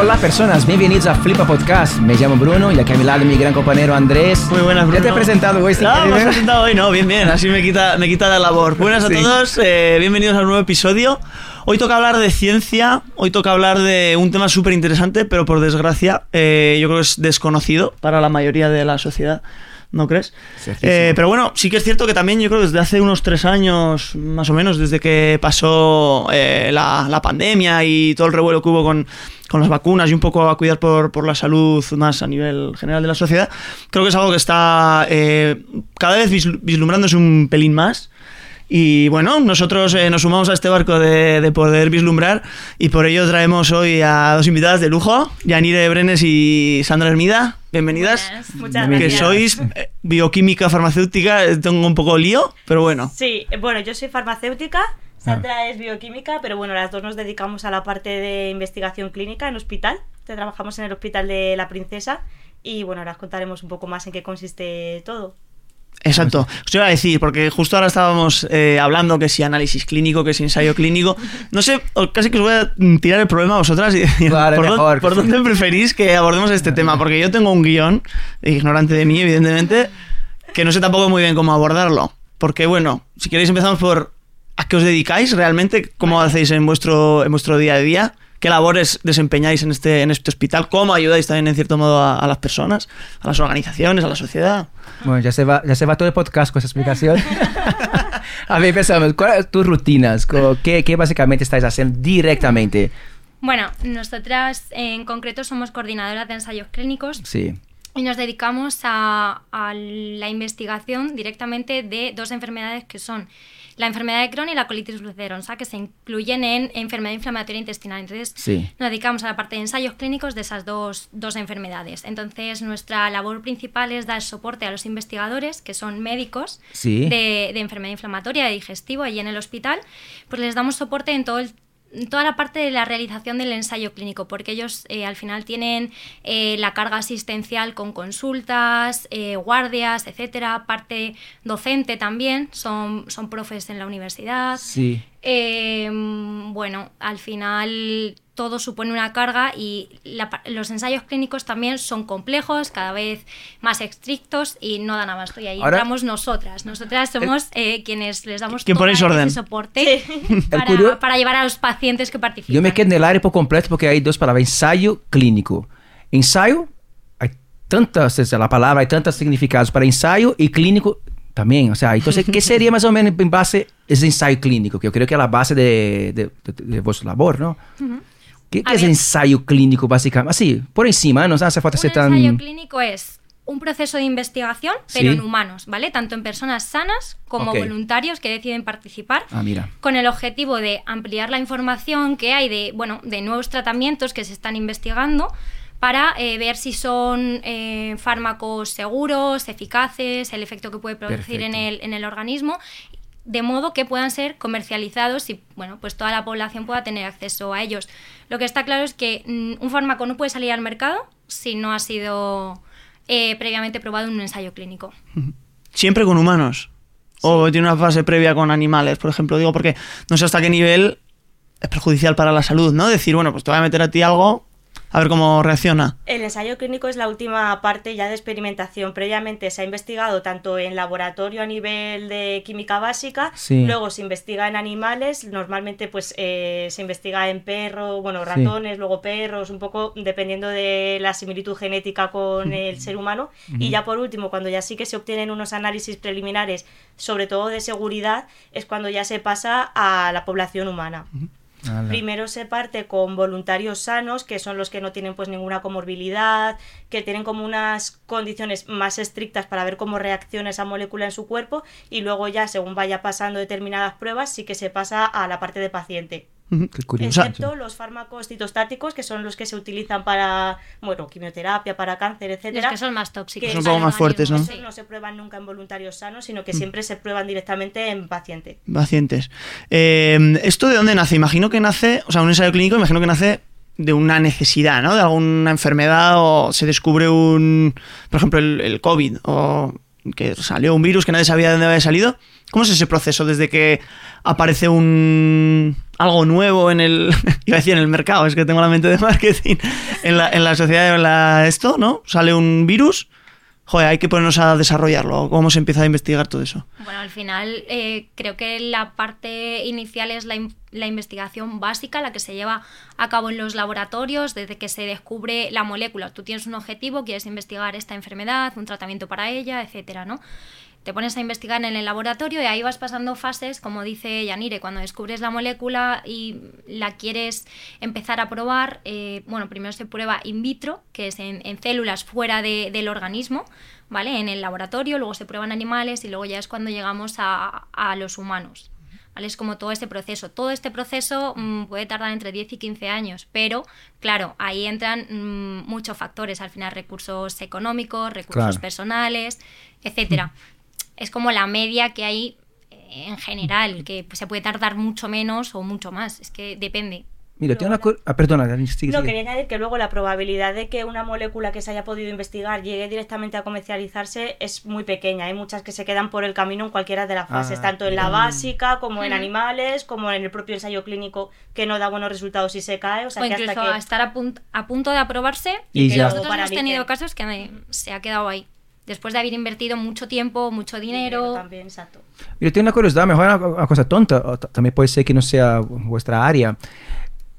Hola personas, bienvenidos a Flipa Podcast. Me llamo Bruno y aquí a mi lado mi gran compañero Andrés. Muy buenas, Bruno. ¿Ya te he presentado hoy? No, me has presentado hoy, no, bien, bien, así me quita, me quita la labor. Buenas a Sí. todos, eh, bienvenidos a un nuevo episodio. Hoy toca hablar de ciencia, hoy toca hablar de un tema súper interesante, pero por desgracia eh, yo creo que es desconocido para la mayoría de la sociedad. ¿No crees? Eh, pero bueno, sí que es cierto que también yo creo que desde hace unos tres años, más o menos, desde que pasó eh, la, la pandemia y todo el revuelo que hubo con, con las vacunas y un poco a cuidar por, por la salud más a nivel general de la sociedad, creo que es algo que está eh, cada vez vislu- vislumbrándose un pelín más. Y bueno, nosotros eh, nos sumamos a este barco de, de poder vislumbrar y por ello traemos hoy a dos invitadas de lujo, Yanire Brenes y Sandra Hermida. Bienvenidas. Buenas, muchas Que gracias. sois eh, bioquímica farmacéutica, eh, tengo un poco lío, pero bueno. Sí, eh, bueno, yo soy farmacéutica, Sandra es bioquímica, pero bueno, las dos nos dedicamos a la parte de investigación clínica en hospital. Te- Trabajamos en el hospital de la Princesa y bueno, ahora os contaremos un poco más en qué consiste todo. Exacto. Os iba a decir, porque justo ahora estábamos eh, hablando que si análisis clínico, que si ensayo clínico. No sé, casi que os voy a tirar el problema a vosotras y decir, Vale, ¿por, mejor. por dónde preferís que abordemos este tema? Porque yo tengo un guion, ignorante de mí, evidentemente, que no sé tampoco muy bien cómo abordarlo. Porque bueno, si queréis empezamos por a qué os dedicáis realmente, cómo hacéis en vuestro, en vuestro día a día, qué labores desempeñáis en este, en este hospital, cómo ayudáis también en cierto modo a, a las personas, a las organizaciones, a la sociedad. Bueno, ya se, va, ya se va todo el podcast con esa explicación. a ver, pensamos, ¿cuáles son tus rutinas? ¿Qué, ¿Qué básicamente estáis haciendo directamente? Bueno, nosotras en concreto somos coordinadoras de ensayos clínicos Sí. y nos dedicamos a, a la investigación directamente de dos enfermedades que son la enfermedad de Crohn y la colitis ulcerosa, que se incluyen en enfermedad inflamatoria intestinal. Entonces, Sí. nos dedicamos a la parte de ensayos clínicos de esas dos, dos enfermedades. Entonces, nuestra labor principal es dar soporte a los investigadores, que son médicos Sí. de, de enfermedad inflamatoria, de digestivo, allí en el hospital, pues les damos soporte en todo el- toda la parte de la realización del ensayo clínico, porque ellos eh, al final tienen eh, la carga asistencial con consultas, eh, guardias, etcétera, parte docente también, son, son profes en la universidad. Sí. Bueno, al final todo supone una carga y la los ensayos clínicos también son complejos, cada vez más estrictos y no dan abasto. Y ahí Ahora- entramos nosotras. Nosotras somos eh, quienes les damos ¿Quién todo ponéis ese orden? soporte para, curio- para llevar a los pacientes que participan. Yo me quedo en el área por completo porque hay dos palabras, ensayo clínico. Ensayo, hay tantas, es la palabra, hay tantos significados para ensayo y clínico también. O sea, entonces, ¿qué sería más o menos en base ese ensayo clínico? Que yo creo que es la base de, de, de- de vuestra labor, ¿no? ¿Qué, es ver. ensayo clínico, básicamente? Así, por encima, no hace falta ser tan... ensayo clínico es un proceso de investigación, pero Sí. en humanos, ¿vale? Tanto en personas sanas como voluntarios que deciden participar. Ah, mira. con el objetivo de ampliar la información que hay de, bueno, de nuevos tratamientos que se están investigando para eh, ver si son eh, fármacos seguros, eficaces, el efecto que puede producir en el, en el organismo, de modo que puedan ser comercializados y bueno, pues toda la población pueda tener acceso a ellos. Lo que está claro es que mm, un fármaco no puede salir al mercado si no ha sido eh, previamente probado en un ensayo clínico. Siempre con humanos. O tiene una fase previa con animales, por ejemplo. Digo, porque no sé hasta qué nivel es perjudicial para la salud, ¿no? Decir, bueno, pues te voy a meter a ti algo, a ver cómo reacciona. El ensayo clínico es la última parte ya de experimentación. Previamente se ha investigado tanto en laboratorio a nivel de química básica, Sí. luego se investiga en animales, normalmente pues eh, se investiga en perros, bueno, Sí. ratones, luego perros, un poco dependiendo de la similitud genética con el ser humano. Y ya por último, cuando ya sí que se obtienen unos análisis preliminares, sobre todo de seguridad, es cuando ya se pasa a la población humana. Primero se parte con voluntarios sanos, que son los que no tienen pues ninguna comorbilidad, que tienen como unas condiciones más estrictas para ver cómo reacciona esa molécula en su cuerpo y luego ya según vaya pasando determinadas pruebas sí que se pasa a la parte de paciente. Qué curioso. Excepto los fármacos citostáticos, que son los que se utilizan para, bueno, quimioterapia, para cáncer, Los etcétera. que son más tóxicos. Que Son un poco más fuertes, ¿no? sí. no se prueban nunca en voluntarios sanos, sino que siempre se prueban directamente en paciente. Pacientes. Eh, ¿Esto de dónde nace? Imagino que nace, o sea, un ensayo clínico, imagino que nace de una necesidad, ¿no? De alguna enfermedad o se descubre un, por ejemplo, el, el COVID o que salió un virus que nadie sabía de dónde había salido. ¿Cómo es ese proceso desde que aparece un algo nuevo en el. iba a decir en el mercado, es que tengo la mente de marketing. En la, en la sociedad, en la, esto, ¿no? Sale un virus. Joder, hay que ponernos a desarrollarlo. ¿Cómo se empieza a investigar todo eso? Bueno, al final eh, creo que la parte inicial es la, in- la investigación básica, la que se lleva a cabo en los laboratorios desde que se descubre la molécula. Tú tienes un objetivo, quieres investigar esta enfermedad, un tratamiento para ella, etcétera, ¿no? Te pones a investigar en el laboratorio y ahí vas pasando fases, como dice Yanire, cuando descubres la molécula y la quieres empezar a probar, eh, bueno, primero se prueba in vitro, que es en, en células fuera de- del organismo, ¿vale? En el laboratorio, luego se prueban animales y luego ya es cuando llegamos a, a los humanos. ¿Vale? Es como todo este proceso. Todo este proceso mm, puede tardar entre 10 y 15 años, pero claro, ahí entran mm, muchos factores, al final recursos económicos, recursos Claro. personales, etcétera. Es como la media que hay eh, en general, que se puede tardar mucho menos o mucho más, es que depende. Mira, tiene una cosa... Ah, perdona, Dani, sigue, No, sigue. quería añadir que luego la probabilidad de que una molécula que se haya podido investigar llegue directamente a comercializarse es muy pequeña. Hay muchas que se quedan por el camino en cualquiera de las fases, Ah, tanto en la bien. básica como en animales, como en el propio ensayo clínico que no da buenos resultados y se cae. O sea o que incluso hasta a que estar a, punt- a punto de aprobarse. Y que ya. Nosotros hemos tenido casos que se ha quedado ahí. Después de haber invertido mucho tiempo, mucho dinero. También, exacto. Yo tengo una curiosidad, mejor una, una cosa tonta, también puede ser que no sea vuestra área.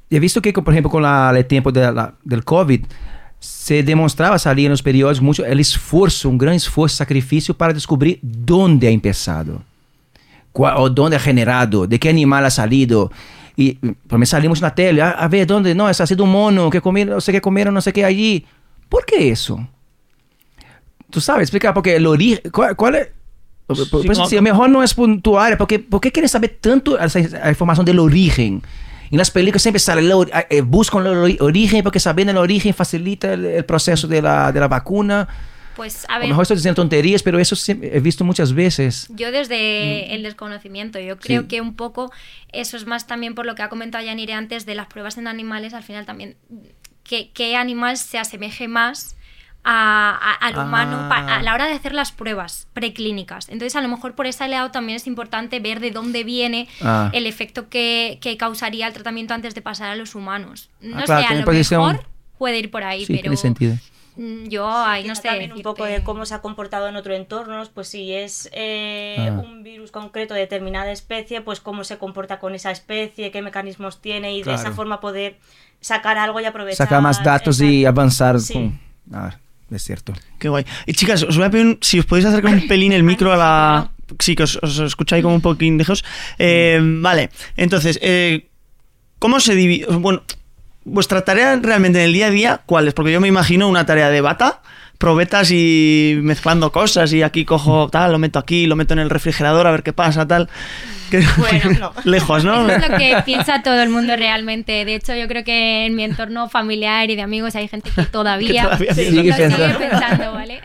He visto que, por ejemplo, con la- el tiempo de la- del COVID, se demostraba salir en los periódicos mucho el esfuerzo, un gran esfuerzo, sacrificio para descubrir dónde ha empezado, cuál- o dónde ha generado, de qué animal ha salido. Y por mí salimos en la tele, a, a ver, ¿dónde? No, ha sido un mono que comieron, no sé qué comieron, no sé qué allí. ¿Por qué eso? Tú sabes, explicar, porque el origen, ¿cuál, cuál es? Por, por- eso, como- sí, a mejor no es área, porque ¿por qué quieres saber tanto esa, esa información del origen? En las películas siempre sale, el eh, buscan el ori- origen, porque sabiendo el origen facilita el, el proceso de la, de la vacuna. Pues a A lo ver, mejor estoy diciendo tonterías, pero eso he visto muchas veces. Yo desde el desconocimiento, yo creo Sí. que un poco eso es más también por lo que ha comentado Yanire antes de las pruebas en animales, al final también, que, qué animal se asemeje más a- a- al humano Ah. pa- a la hora de hacer las pruebas preclínicas. Entonces a lo mejor por ese lado también es importante ver de dónde viene Ah. el efecto que, que causaría el tratamiento antes de pasar a los humanos. No Ah, claro, sé, a lo un- mejor puede ir por ahí, Sí, pero tiene sentido. mm, yo ahí no Quizá sé. también un poco de cómo se ha comportado en otro entorno, pues si es eh, Ah. un virus concreto de determinada especie, pues cómo se comporta con esa especie, qué mecanismos tiene y de esa forma poder sacar algo y aprovechar. Sacar más datos y avanzar. Sí. con- A ver, es cierto. Qué guay. Y chicas, os voy a pedir un- si os podéis acercar un pelín el micro a la. Sí, que os, os escucháis como un poquín lejos. Eh, vale, entonces, eh, ¿cómo se divide? Bueno, vuestra tarea realmente en el día a día, ¿cuál es? Porque yo me imagino una tarea de bata, probetas y mezclando cosas y aquí cojo tal, lo meto aquí, lo meto en el refrigerador a ver qué pasa, tal. Que- Bueno, no. lejos, ¿no? Eso es lo que piensa todo el mundo realmente. De hecho, yo creo que en mi entorno familiar y de amigos hay gente que todavía, Que todavía. Sigue pensando. pensando, ¿vale?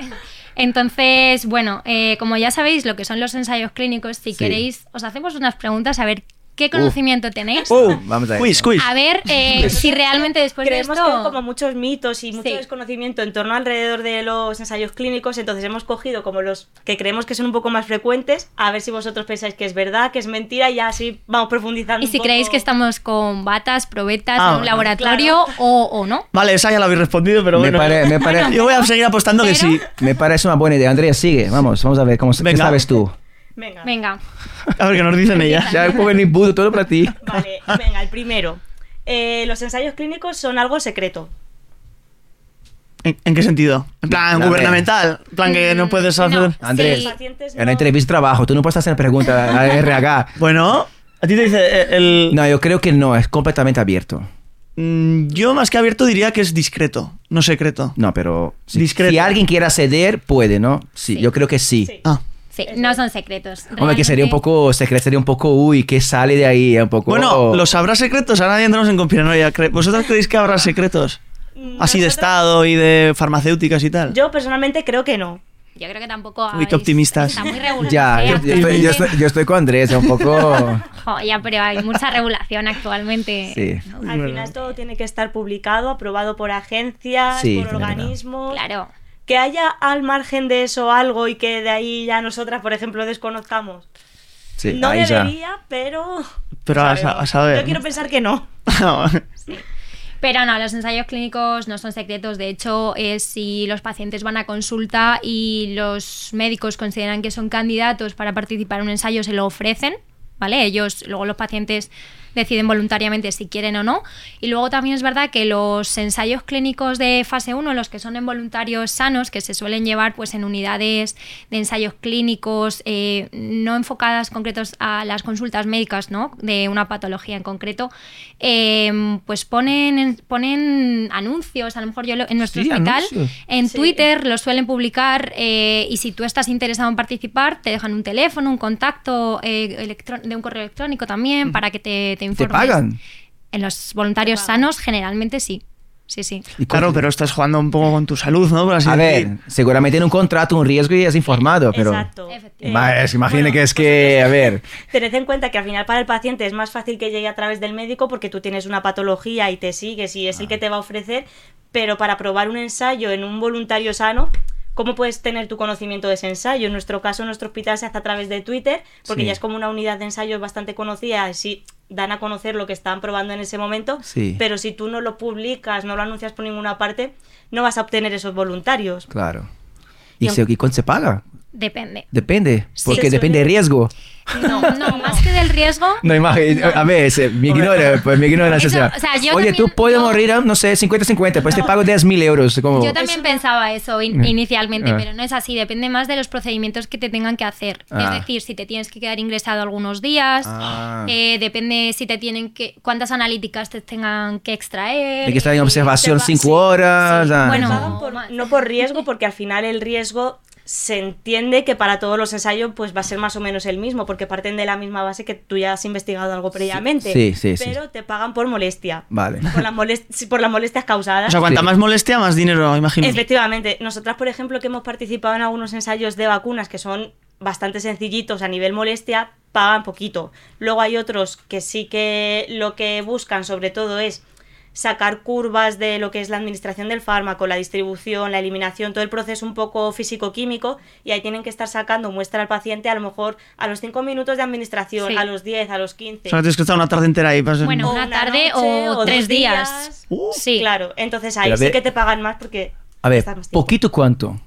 Entonces, bueno, eh, como ya sabéis lo que son los ensayos clínicos, si Sí. queréis, os hacemos unas preguntas a ver qué conocimiento tenéis. Uh, Vamos a quiz, quiz. A ver eh, si realmente después de Creemos esto... que hay como muchos mitos y mucho Sí. desconocimiento en torno alrededor de los ensayos clínicos, entonces hemos cogido como los que creemos que son un poco más frecuentes, a ver si vosotros pensáis que es verdad, que es mentira y ya así vamos profundizando. Y un si poco. creéis que estamos con batas, probetas Ah, en un laboratorio o, o no. Vale, esa ya la habéis respondido, pero Me bueno. pare- me pare- Yo voy a seguir apostando que sí. Me parece una buena idea. Andrea, sigue. Vamos, vamos a ver cómo qué Venga. sabes tú. Venga. Venga, A ver qué nos dicen ellas. Ya pongo el imbudo todo para ti. Vale, venga, el primero. Eh, los ensayos clínicos son algo secreto. ¿En, en qué sentido? En plan No, gubernamental. En plan que no puedes hacer. no. Andrés, Sí. En la no- entrevista trabajo, tú no puedes hacer preguntas a RH. Bueno, a ti te dice eh, el. No, yo creo que no, es completamente abierto. Mm, Yo más que abierto diría que es discreto, no secreto. No, pero si, Discreto. si alguien quiere acceder, puede, ¿no? Sí, Sí. yo creo que sí. Sí. Ah. Sí, no son secretos. Hombre, que sería un Realmente- poco, secreto, sería un poco, uy, ¿qué sale de ahí? Un poco... Bueno, los habrá secretos, ahora ya entramos en conspiranoia. ¿Vosotros creéis que habrá secretos? Así de Estado y de farmacéuticas y tal. Yo personalmente creo que no. Yo creo que tampoco. Uy, qué hay- optimistas. Está muy regulado. Ya, yo, yo estoy, yo, estoy, yo estoy con Andrés, un poco... Jo, ya, pero hay mucha regulación actualmente. Sí. Al final todo tiene que estar publicado, aprobado por agencias, Sí, por organismos. Claro. Que haya al margen de eso algo y que de ahí ya nosotras, por ejemplo, desconozcamos. sí, no ahí ya. debería, pero Pero a, sa- a saber. Yo quiero pensar que no. Pero no, los ensayos clínicos no son secretos. De hecho, eh, si los pacientes van a consulta y los médicos consideran que son candidatos para participar en un ensayo, se lo ofrecen, ¿vale? Ellos, luego los pacientes deciden voluntariamente si quieren o no. Y luego también es verdad que los ensayos clínicos de fase 1, los que son en voluntarios sanos, que se suelen llevar pues en unidades de ensayos clínicos eh, no enfocadas concretos a las consultas médicas, ¿no? De una patología en concreto, eh, pues ponen, ponen anuncios, a lo mejor yo lo- en nuestro Sí, hospital, anuncios. en Sí. Twitter los suelen publicar eh, y si tú estás interesado en participar, te dejan un teléfono, un contacto eh, de un correo electrónico también para que te, te ¿Te informes. pagan? En los voluntarios sanos generalmente sí. Sí, sí. ¿Y Claro, pero estás jugando un poco con tu salud, ¿no? Por así A decir. ver, seguramente en un contrato, un riesgo y es informado, pero... Exacto. Va, es que imagina bueno, que es pues que, a ver, Tened en cuenta que al final para el paciente es más fácil que llegue a través del médico porque tú tienes una patología y te sigues y es Ah. el que te va a ofrecer, pero para probar un ensayo en un voluntario sano, ¿cómo puedes tener tu conocimiento de ese ensayo? En nuestro caso, nuestro hospital se hace a través de Twitter, porque Sí. ya es como una unidad de ensayos bastante conocida, así dan a conocer lo que están probando en ese momento, Sí. pero si tú no lo publicas, no lo anuncias por ninguna parte, no vas a obtener esos voluntarios. claro. ¿Y, Y se- ¿y cuánto se paga? Depende. Depende, Sí, porque eso depende de- del riesgo. No, no, más que del riesgo. No, imagino, a ver, se- mi ignorancia, pues mi ignorancia. Eso, o sea, o sea, yo Oye, tú puedes yo- morir, no sé, 50-50, pues te pago 10 mil euros. Como... Yo también pensaba eso in- Eh. inicialmente, Ah. pero no es así. Depende más de los procedimientos que te tengan que hacer. Ah. Es decir, si te tienes que quedar ingresado algunos días, Ah. eh, depende si te tienen que cuántas analíticas te tengan que extraer. Hay que estar en observación te va- 5 sí, horas. sí. ah. Bueno, por- no por riesgo, porque al final el riesgo se entiende que para todos los ensayos pues va a ser más o menos el mismo, porque parten de la misma base que tú ya has investigado algo previamente. sí, sí, sí. Pero te pagan por molestia. Vale. Por, las molest- sí, por las molestias causadas. O sea, cuanta Sí. más molestia, más dinero, imagino. Efectivamente, nosotras, por ejemplo, que hemos participado en algunos ensayos de vacunas que son bastante sencillitos a nivel molestia, pagan poquito. Luego hay otros que sí que lo que buscan sobre todo es sacar curvas de lo que es la administración del fármaco, la distribución, la eliminación, todo el proceso un poco físico-químico y ahí tienen que estar sacando muestra al paciente a lo mejor a los 5 minutos de administración, Sí. a los 10, a los 15. O sea, tienes que estar una tarde entera ahí. para ser- Bueno, una tarde noche, o tres días. Uh. sí. Claro, entonces ahí sí que te pagan más porque A ver, poquito cuánto.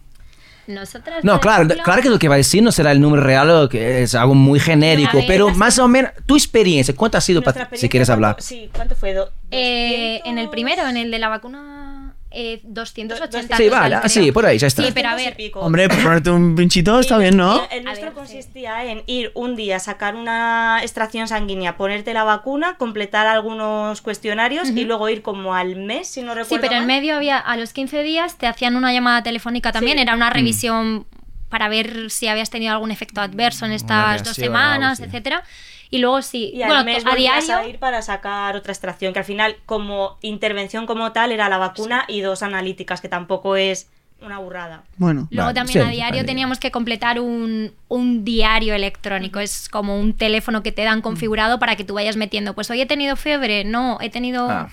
Nosotras, No, claro, ejemplo, claro que lo que va a decir no será el número real o que es algo muy genérico, ver, pero más o menos, tu experiencia, ¿cuánto ha sido, si quieres hablar? ¿cuánto- Sí, ¿cuánto fue? Do- eh, en el 200? primero, en el de la vacuna, eh, 280. Sí, ah, creo. sí, por ahí, ya está. Sí, pero a 200 y ver. Hombre, por ponerte un pinchito está bien, ¿no? El, el nuestro A sí. consistía en ir un día, sacar una extracción sanguínea, ponerte la vacuna, completar algunos cuestionarios y luego ir como al mes, si no recuerdo Sí, pero en medio había, a los 15 días te hacían una llamada telefónica también, Sí. era Mm. una revisión para ver si habías tenido algún efecto adverso en estas dos semanas, etcétera. Y luego sí, Y al bueno, mes a diario, a ir para sacar otra extracción, que al final como intervención como tal era la vacuna y dos analíticas, que tampoco es una burrada. Bueno. Luego Vale, también sí, a diario vale. teníamos que completar un, un diario electrónico. Es como un teléfono que te dan configurado para que tú vayas metiendo. Pues hoy he tenido fiebre, no, he tenido Ah.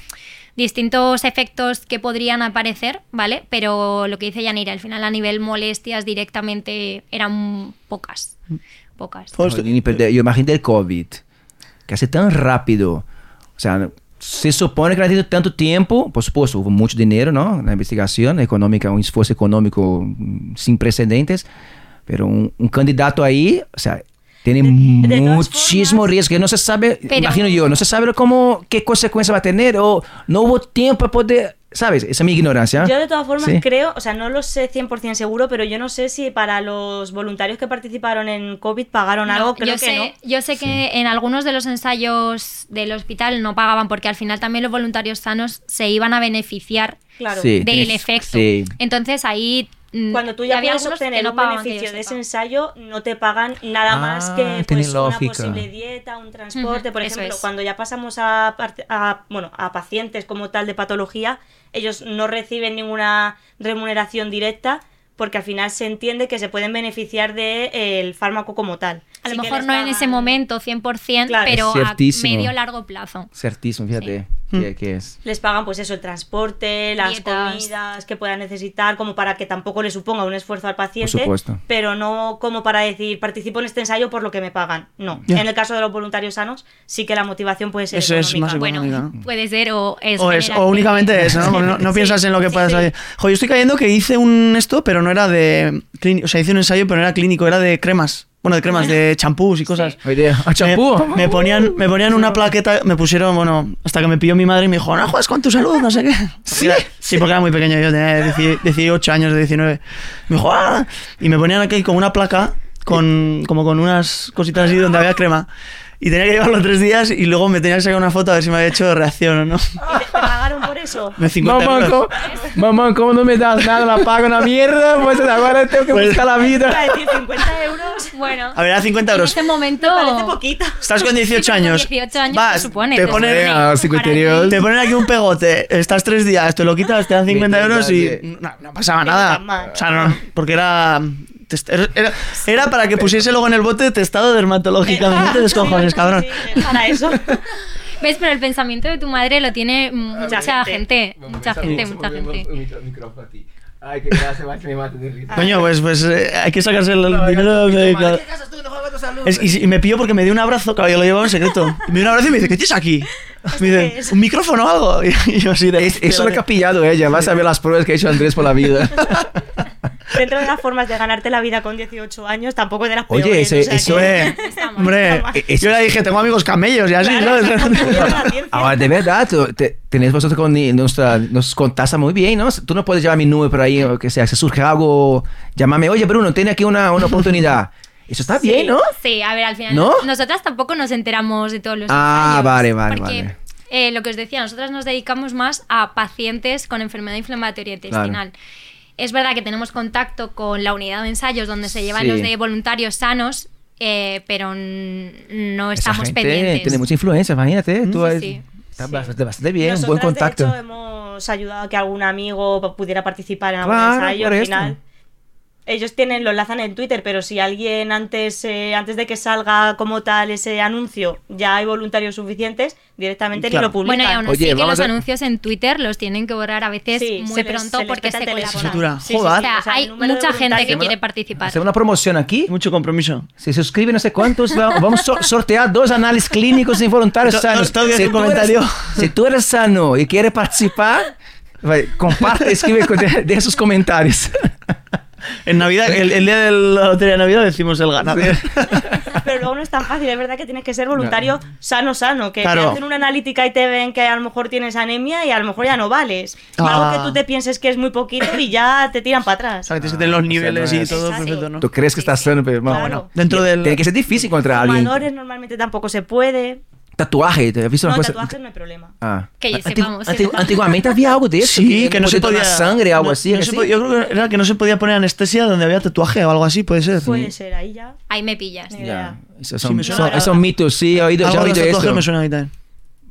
distintos efectos que podrían aparecer, ¿vale? Pero lo que dice Yanira, al final a nivel molestias directamente eran pocas. Pocas. Pues- Yo imagino el COVID, que hace tan rápido. O sea, se supone que no ha tenido tanto tiempo, por supuesto, hubo mucho dinero, ¿no? La investigación económica, un esfuerzo económico mm, sin precedentes, pero un, un candidato ahí, o sea, tiene De- de muchísimo formas- riesgo, que no se sabe, Pero- imagino yo, no se sabe cómo, qué consecuencia va a tener, o no hubo tiempo para poder, ¿sabes? Esa es mi ignorancia. Yo de todas formas Sí. creo, o sea, no lo sé 100% seguro, pero yo no sé si para los voluntarios que participaron en COVID pagaron No, algo, creo yo que sé, no. Yo sé que en algunos de los ensayos del hospital no pagaban porque al final también los voluntarios sanos se iban a beneficiar Claro. Sí. del tienes- efecto. sí. Entonces ahí Cuando tú ya puedes obtener no un beneficio de ese ensayo, no te pagan nada Ah, más que pues, una lógica. posible dieta, un transporte. Por ejemplo, es. cuando ya pasamos a, a, bueno, a pacientes como tal de patología, ellos no reciben ninguna remuneración directa porque al final se entiende que se pueden beneficiar del fármaco como tal. A lo mejor no en ese momento 100%, Claro. pero a medio largo plazo. Certísimo, fíjate. ¿Qué, qué es? Les pagan pues eso, el transporte, las Dietas. comidas que puedan necesitar, como para que tampoco le suponga un esfuerzo al paciente. supuesto. Pero no como para decir, participo en este ensayo por lo que me pagan. No. En el caso de los voluntarios sanos, sí que la motivación puede ser Eso es económica. más Bueno, puede ser o es. O, es, únicamente eso, ¿no? No, no Sí. piensas en lo que Sí, puedas sí. Jo, yo estoy cayendo que hice un esto, pero no era de clínico. O sea, hice un ensayo, pero no era clínico, era de cremas. Bueno, de cremas, de champús y cosas. Oye, ¿a champú? Me, me ponían, me ponían una plaqueta, me pusieron, bueno, hasta que me pilló mi madre y me dijo, no juegas con tu salud, no sé qué. ¿Sí? Era- sí, porque era muy pequeño, yo tenía 10 18 años, de 19. Me dijo, ah, y me ponían aquí como una placa, con, como con unas cositas así donde había crema. Y tenía que llevarlo tres días y luego me tenía que sacar una foto a ver si me había hecho reacción o no. ¿Y te, te pagaron por eso? Me 50 Mamá, euros. ¿cómo, mamá, ¿cómo no me das nada? La pago una mierda, pues ahora tengo que Pues- buscar la a vida. decir 50 euros. Bueno, A ver, era 50 en euros. este momento. Me parece poquito. Estás con 18 Sí, pero con años. 18 años Vas, se supone, te te ponen, supone. Venga, 50 euros. te ponen aquí un pegote, estás tres días, te lo quitas, te dan 50 Vete, euros y no, no pasaba nada. O sea, no, porque era, era, era- era para que pusiese luego en el bote testado dermatológicamente, te descojones, cabrón. sí, para eso. ¿Ves? Pero el pensamiento de tu madre lo tiene mucha, Mucha gente. Mucha gente, mucha gente. Ay, que me mate de risa. Coño, pues, pues eh, hay que sacarse el, el dinero de... claro. Y, y me pilló porque me dio un abrazo, claro, yo lo llevaba en secreto. Y me dio un abrazo y me dice, ¿qué tienes aquí? Me dice? ¿un micrófono o algo? Y yo así de... Es- eso es lo que ha pillado ella. Vas a ver las pruebas que ha hecho Andrés por la vida. Dentro de las formas de ganarte la vida con 18 años, tampoco de las Oye, peores. ese- o sea eso mal, hombre, es- yo le dije, tengo amigos camellos y así, Claro, ¿sabes? Ahora, de verdad, tú- te- tenés vosotros con nuestra, nos contasta muy bien, ¿no? Tú no puedes llevar mi nube por ahí, o que sea, si surge algo, llámame, oye, Bruno, tiene aquí una, una oportunidad. Eso está Sí. bien, ¿no? Sí, a ver, al final ¿No? nosotras tampoco nos enteramos de todos los Ah, ensayos, vale, vale, porque, vale. eh, lo que os decía, nosotras nos dedicamos más a pacientes con enfermedad inflamatoria intestinal. Es verdad que tenemos contacto con la unidad de ensayos donde se llevan Sí. los de voluntarios sanos, eh, pero n- no Esa estamos gente pendientes. tiene mucha influencia, imagínate. Tú sí, eres- sí. Está Sí. bastante, bastante bien, un buen Nosotras, contacto. De hecho, hemos ayudado a que algún amigo pudiera participar en algún Claro, ensayo. Al esto. Ellos tienen, lo enlazan en Twitter, pero si alguien antes, eh, antes de que salga como tal ese anuncio ya hay voluntarios suficientes, directamente Claro. ni lo publican. Bueno, y aún Oye, así que vamos los a- anuncios en Twitter los tienen que borrar a veces Sí, muy se les- pronto se les porque se colaboran. Satura. Joder. O sea, O sea, el hay mucha gente que quiere participar. Hacer una promoción aquí. Mucho compromiso. Si se suscribe no sé cuántos, va- vamos a sor- sortear dos análisis clínicos sin voluntarios To- sanos. todo bien, si, tú eres, si tú eres sano y quieres participar, va, comparte, escribe, de, de sus comentarios. En Navidad, el, el día de la lotería de Navidad decimos el ganador. Pero luego no es tan fácil, es verdad que tienes que ser voluntario sano, sano, que Claro. te hacen una analítica y te ven que a lo mejor tienes anemia y a lo mejor ya no vales. Ah. Algo que tú te pienses que es muy poquito y ya te tiran para atrás. Que tienes que tener los Ah, o sea, niveles no y todo Exacto. perfecto, ¿no? Tú crees que estás sano, pero bueno, Claro. bueno. Dentro del... Tiene que ser difícil encontrar a alguien. Fumadores normalmente tampoco se puede. Tatuaje, ¿te has visto No, una cosa? tatuajes no hay problema. Ah. Que Antigu- sepamos, antigu- sí. antiguamente había algo de eso. Sí, que no se podía sangre o algo no- así. no que se sí. yo creo que era que no se podía poner anestesia donde había tatuaje o algo así, puede ser. Puede ser, ahí ya. Ahí me pillas. Ya, esos Sí, son, suena son- esos mitos, sí, he oído, ya he oído esto. me suena a mí también.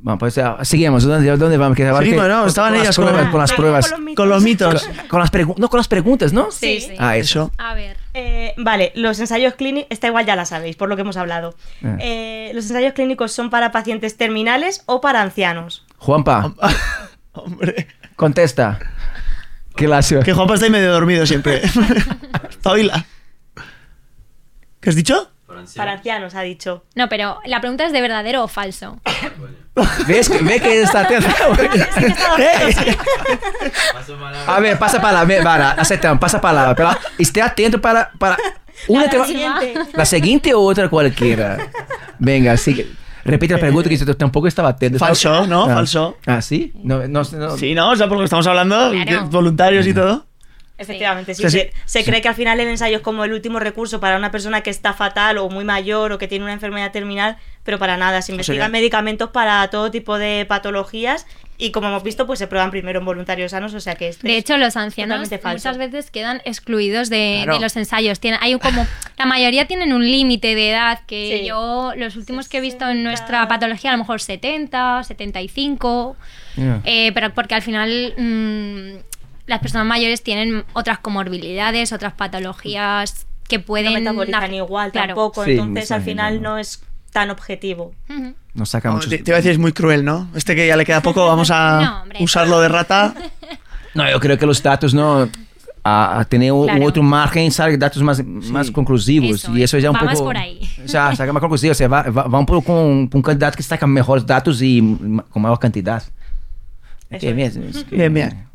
Bueno, pues ya, seguimos. ¿Dónde, dónde vamos? Que Seguimos, que- no, estaban con las ellas con- pruebas, con las Pero pruebas. con los Con los mitos. Con las preguntas, no, con las preguntas, ¿no? Sí, Sí. sí. Ah, eso. Eso. A ver. Eh, vale, los ensayos clínicos, esta igual ya la sabéis, por lo que hemos hablado. Ah. Eh, ¿Los ensayos clínicos son para pacientes terminales o para ancianos? Juanpa, Hombre. contesta. Qué lástima. Que Juanpa está ahí medio dormido siempre. Espabila. ¿Qué has dicho? Para ancianos, ha dicho. No, pero la pregunta es de verdadero o falso. ¿Ves? que- Ve que está atento. Eh, A ver, pasa palabra. ve, Para, aceptamos, pasa palabra. Pero esté atento para. para una La te va- siguiente. la siguiente o otra cualquiera. Venga, sigue. Repite la pregunta que yo tampoco estaba atento. Falso, ¿no? Ah. Falso. Ah, ¿sí? No, no, no. Sí, ¿no? O sea, porque estamos hablando Claro. de voluntarios y todo. Efectivamente, sí. Se, se cree que al final el ensayo es como el último recurso para una persona que está fatal o muy mayor o que tiene una enfermedad terminal, pero para nada. Se investigan medicamentos para todo tipo de patologías y como hemos visto, pues se prueban primero en voluntarios sanos, o sea que este De es hecho, los ancianos muchas veces quedan excluidos de, Claro. de los ensayos. Tienen, hay un como la mayoría tienen un límite de edad que Sí. yo los últimos que he visto en 60. nuestra patología a lo mejor 70, 75, Yeah. eh, pero porque al final mm, las personas mayores tienen otras comorbilidades, otras patologías que no pueden metabolizan hacer- igual claro. tampoco, Sí, entonces al final no es tan objetivo. Ujú. Nos saca No, muchos... te, te iba a decir, es muy cruel, ¿no? Este que ya le queda poco, vamos a No, hombre. usarlo de rata. No, yo creo que los datos no... A, a tener un, Claro. otro margen, ¿sabes? Datos más, más conclusivos. Eso y es. eso ya un Va más poco... por ahí. O sea, saca más conclusivo. O sea, va, va, va un poco con, con un candidato que saca mejores datos y con mayor cantidad. Eso bien, es que- Bien, bien.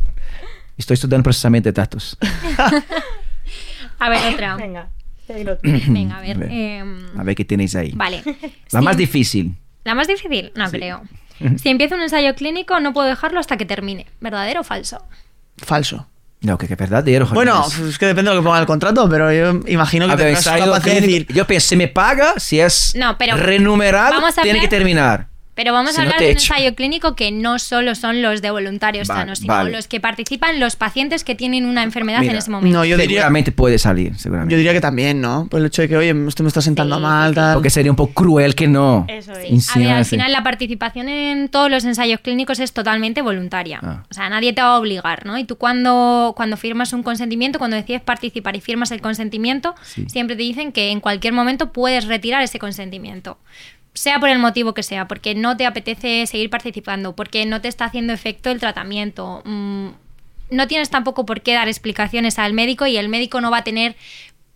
Estoy estudiando procesamiento de datos. A ver, otra. Venga. Venga, a ver. Ve. em, A ver qué tenéis ahí. vale. La más difícil. ¿La más difícil? No creo. Si empiezo un ensayo clínico, no puedo dejarlo hasta que termine. ¿Verdadero o falso? Falso. No, que, que verdadero. joder. Bueno, es que depende de lo que ponga el contrato, pero yo imagino que A ver, tendrás ensayo capaz de decir. yo pienso, si me paga, si es No, pero renumerado, vamos a tiene que terminar. Pero vamos Si a no hablar te de un echo. ensayo clínico que no solo son los de voluntarios Vale, sanos, sino vale. los que participan los pacientes que tienen una enfermedad Mira, en ese momento. No, yo diría, Seguramente puede salir, seguramente. yo diría que también, ¿no? Por el hecho de que, oye, esto me está sentando Sí, mal, tal. Porque sería un poco cruel que no. Eso es. Sí. Encima A ver, al final la participación en todos los ensayos clínicos es totalmente voluntaria. Ah. O sea, nadie te va a obligar, ¿no? Y tú cuando, cuando firmas un consentimiento, cuando decides participar y firmas el consentimiento, Sí. siempre te dicen que en cualquier momento puedes retirar ese consentimiento. Sea por el motivo que sea, porque no te apetece seguir participando, porque no te está haciendo efecto el tratamiento. mm, no tienes tampoco por qué dar explicaciones al médico y el médico no va a tener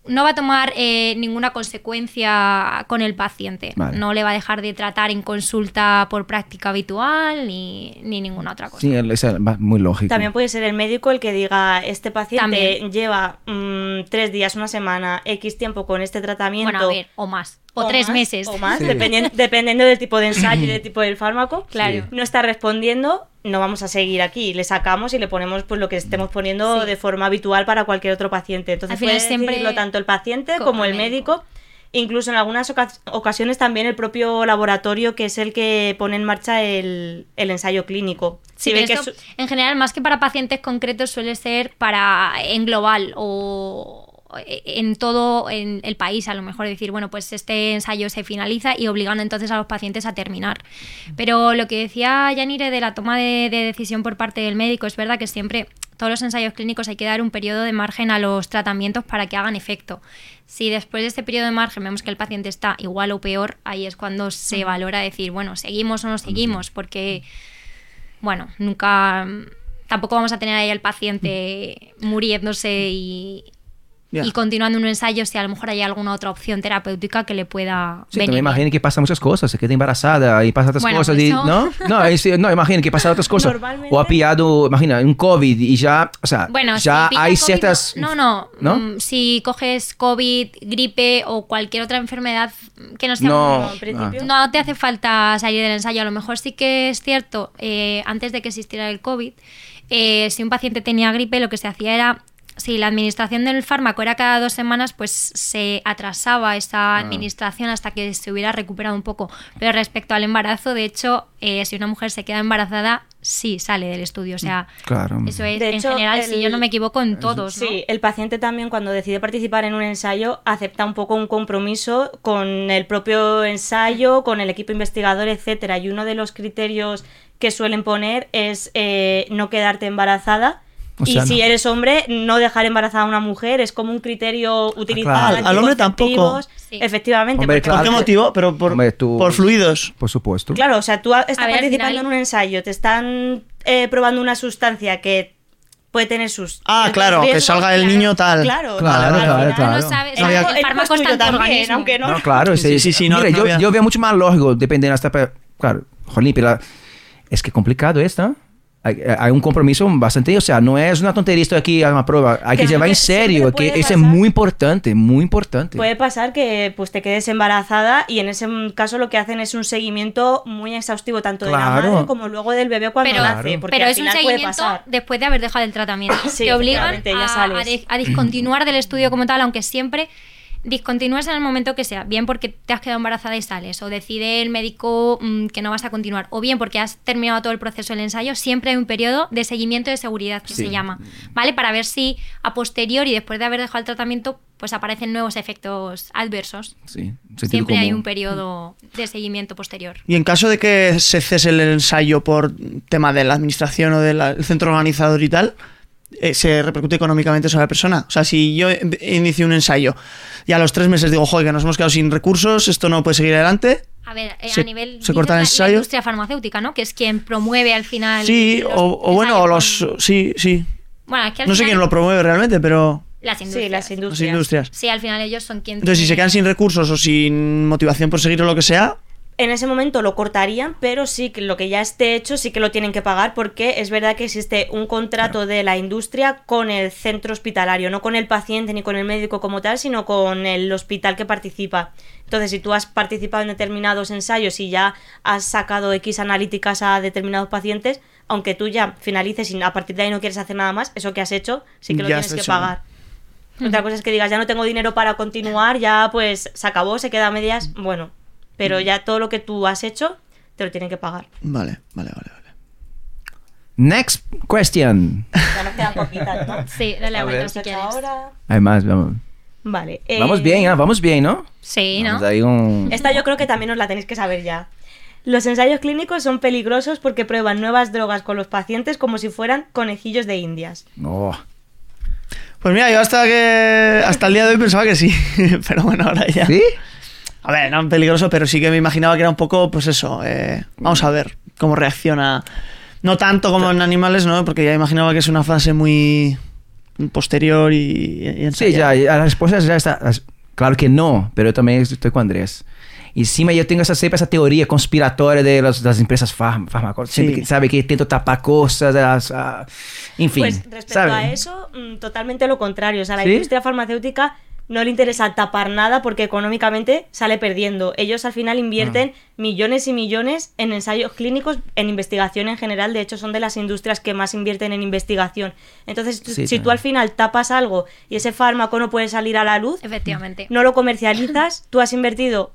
no va a tomar eh, ninguna consecuencia con el paciente. Vale. No le va a dejar de tratar en consulta por práctica habitual ni, ni ninguna otra cosa. Sí, es muy lógico. También puede ser el médico el que diga, este paciente También. lleva mm, tres días, una semana, X tiempo con este tratamiento. bueno, a ver, o más. O, tres más, meses. O más, Sí. dependien- dependiendo del tipo de ensayo y del tipo del fármaco. Claro. No está respondiendo, no vamos a seguir aquí. Le sacamos y le ponemos pues lo que estemos poniendo Sí. de forma habitual para cualquier otro paciente. Entonces Al final puede siempre decidirlo tanto el paciente como como, el médico. médico. Incluso en algunas oca- ocasiones también el propio laboratorio que es el que pone en marcha el, el ensayo clínico. Sí, Si ve pero que en general, más que para pacientes concretos, suele ser para en global o en todo en el país, a lo mejor decir, bueno, pues este ensayo se finaliza y obligando entonces a los pacientes a terminar. Pero lo que decía Yanire de la toma de, de decisión por parte del médico, es verdad que siempre todos los ensayos clínicos hay que dar un periodo de margen a los tratamientos para que hagan efecto. Si después de este periodo de margen vemos que el paciente está igual o peor, ahí es cuando se valora decir, bueno, seguimos o no seguimos, porque bueno, nunca tampoco vamos a tener ahí al paciente muriéndose y, Y continuando un ensayo si a lo mejor hay alguna otra opción terapéutica que le pueda Sí, venir. imaginen que pasan muchas cosas, se queda embarazada y pasa otras Bueno, cosas, y, eso- ¿no? No, es- no, imaginen que pasa otras cosas. O ha pillado, imagina, un COVID y ya, o sea, Bueno, ya si hay COVID, ciertas... No, no. ¿No? mm, Si coges COVID, gripe o cualquier otra enfermedad que no sea No, No, en principio. ah. No te hace falta salir del ensayo. A lo mejor sí que es cierto, eh, antes de que existiera el COVID, eh, si un paciente tenía gripe, lo que se hacía era, si la administración del fármaco era cada dos semanas, pues se atrasaba esa administración hasta que se hubiera recuperado un poco. Pero respecto al embarazo, de hecho, eh, si una mujer se queda embarazada, sí sale del estudio. O sea, Claro. eso es De en hecho, general, si yo no me equivoco, en todos. ¿no? Sí, el paciente también cuando decide participar en un ensayo acepta un poco un compromiso con el propio ensayo, con el equipo investigador, etcétera. Y uno de los criterios que suelen poner es eh, no quedarte embarazada. O sea, y si no. eres hombre, no dejar embarazada a una mujer es como un criterio utilizado. claro. Al- hombre tampoco. Sí. Efectivamente. Hombre, porque- ¿Por qué motivo? Pero por, Hombre, tú- por fluidos. Por supuesto. Claro, o sea, tú estás ver, participando final- en un ensayo, te están eh, probando una sustancia que puede tener sus. Ah, claro, que salga el claro, niño tal. Claro, Claro, claro. No sabes, No el fármaco está también, organismo. aunque no. No, claro. Sí, sí, sí, no, Mira, no yo, había- yo veo mucho más lógico, dependiendo hasta... Claro, jolín, pero es que complicado esto. Hay, hay un compromiso bastante, o sea, no es una tontería esto aquí a una prueba, hay que Claro, llevar en que serio, que puede eso es muy importante, muy importante. Puede pasar que pues te quedes embarazada y en ese caso lo que hacen es un seguimiento muy exhaustivo tanto de la Claro. madre como luego del bebé cuando Pero, nace, porque pero al es un final puede seguimiento pasar. después de haber dejado el tratamiento. Sí, Te obligan a, a a discontinuar del estudio como tal, aunque siempre discontinúes en el momento que sea, bien porque te has quedado embarazada y sales, o decide el médico mm, que no vas a continuar, o bien porque has terminado todo el proceso del ensayo, siempre hay un periodo de seguimiento de seguridad que Sí. se llama, ¿vale? Para ver si a posteriori, después de haber dejado el tratamiento, pues aparecen nuevos efectos adversos. Sí, Siempre hay un periodo de seguimiento posterior. Y en caso de que se cese el ensayo por tema de la administración o del centro organizador y tal, ¿se repercute económicamente sobre la persona? O sea, si yo inicio un ensayo y a los tres meses digo, joder, que nos hemos quedado sin recursos, esto no puede seguir adelante, A ver, eh, Se- a nivel se dices cortan la, industria farmacéutica, ¿no? Que es quien promueve al final. Sí, los o, o bueno, o los... Sí, sí. Bueno, es que al No sé quién lo promueve realmente, pero Las industrias. Sí, las las industrias. industrias. Sí, al final ellos son quienes. Entonces, si se quedan sin recursos o sin motivación por seguir o lo que sea, En ese momento lo cortarían, pero sí que lo que ya esté hecho sí que lo tienen que pagar porque es verdad que existe un contrato de la industria con el centro hospitalario, no con el paciente ni con el médico como tal, sino con el hospital que participa. Entonces, si tú has participado en determinados ensayos y ya has sacado X analíticas a determinados pacientes, aunque tú ya finalices y a partir de ahí no quieres hacer nada más, eso que has hecho sí que lo Ya tienes que hecho. pagar. Otra cosa es que digas, ya no tengo dinero para continuar, ya pues se acabó, se queda a medias, bueno, pero ya todo lo que tú has hecho te lo tienen que pagar. vale, vale, vale. vale. Next question. Ya nos quedan poquitas, ¿no? Sí, dale A vuelta ver. si quieres. Ahora... Hay más, vamos. Vale. eh, Vamos bien, ¿eh? Vamos bien, ¿no? Sí, ¿no? Vamos ahí un... Esta yo creo que también os la tenéis que saber ya. Los ensayos clínicos son peligrosos porque prueban nuevas drogas con los pacientes como si fueran conejillos de indias. Oh. Pues mira, yo hasta que hasta el día de hoy pensaba que sí, pero bueno, ahora ya. ¿Sí? A ver, no peligroso, pero sí que me imaginaba que era un poco, pues eso, eh, vamos a ver cómo reacciona. No tanto como en animales, ¿no? Porque ya imaginaba que es una fase muy posterior y, y Sí, ya, ya, la respuesta ya está. as- Claro que no, pero yo también estoy con Andrés. Y encima yo tengo esa, siempre esa teoría conspiratoria de las, das empresas farm, farmacéuticas. Siempre Sí. que, sabe que intento tapar cosas, as- ah, enfim. Pues respecto sabe? a eso, mm, totalmente lo contrario. O sea, la ¿Sí? industria farmacéutica no le interesa tapar nada porque económicamente sale perdiendo. Ellos al final invierten Ah. millones y millones en ensayos clínicos, en investigación en general. De hecho, son de las industrias que más invierten en investigación. Entonces, Sí, si tú al final tapas algo y ese fármaco no puede salir a la luz, Efectivamente. no lo comercializas, tú has invertido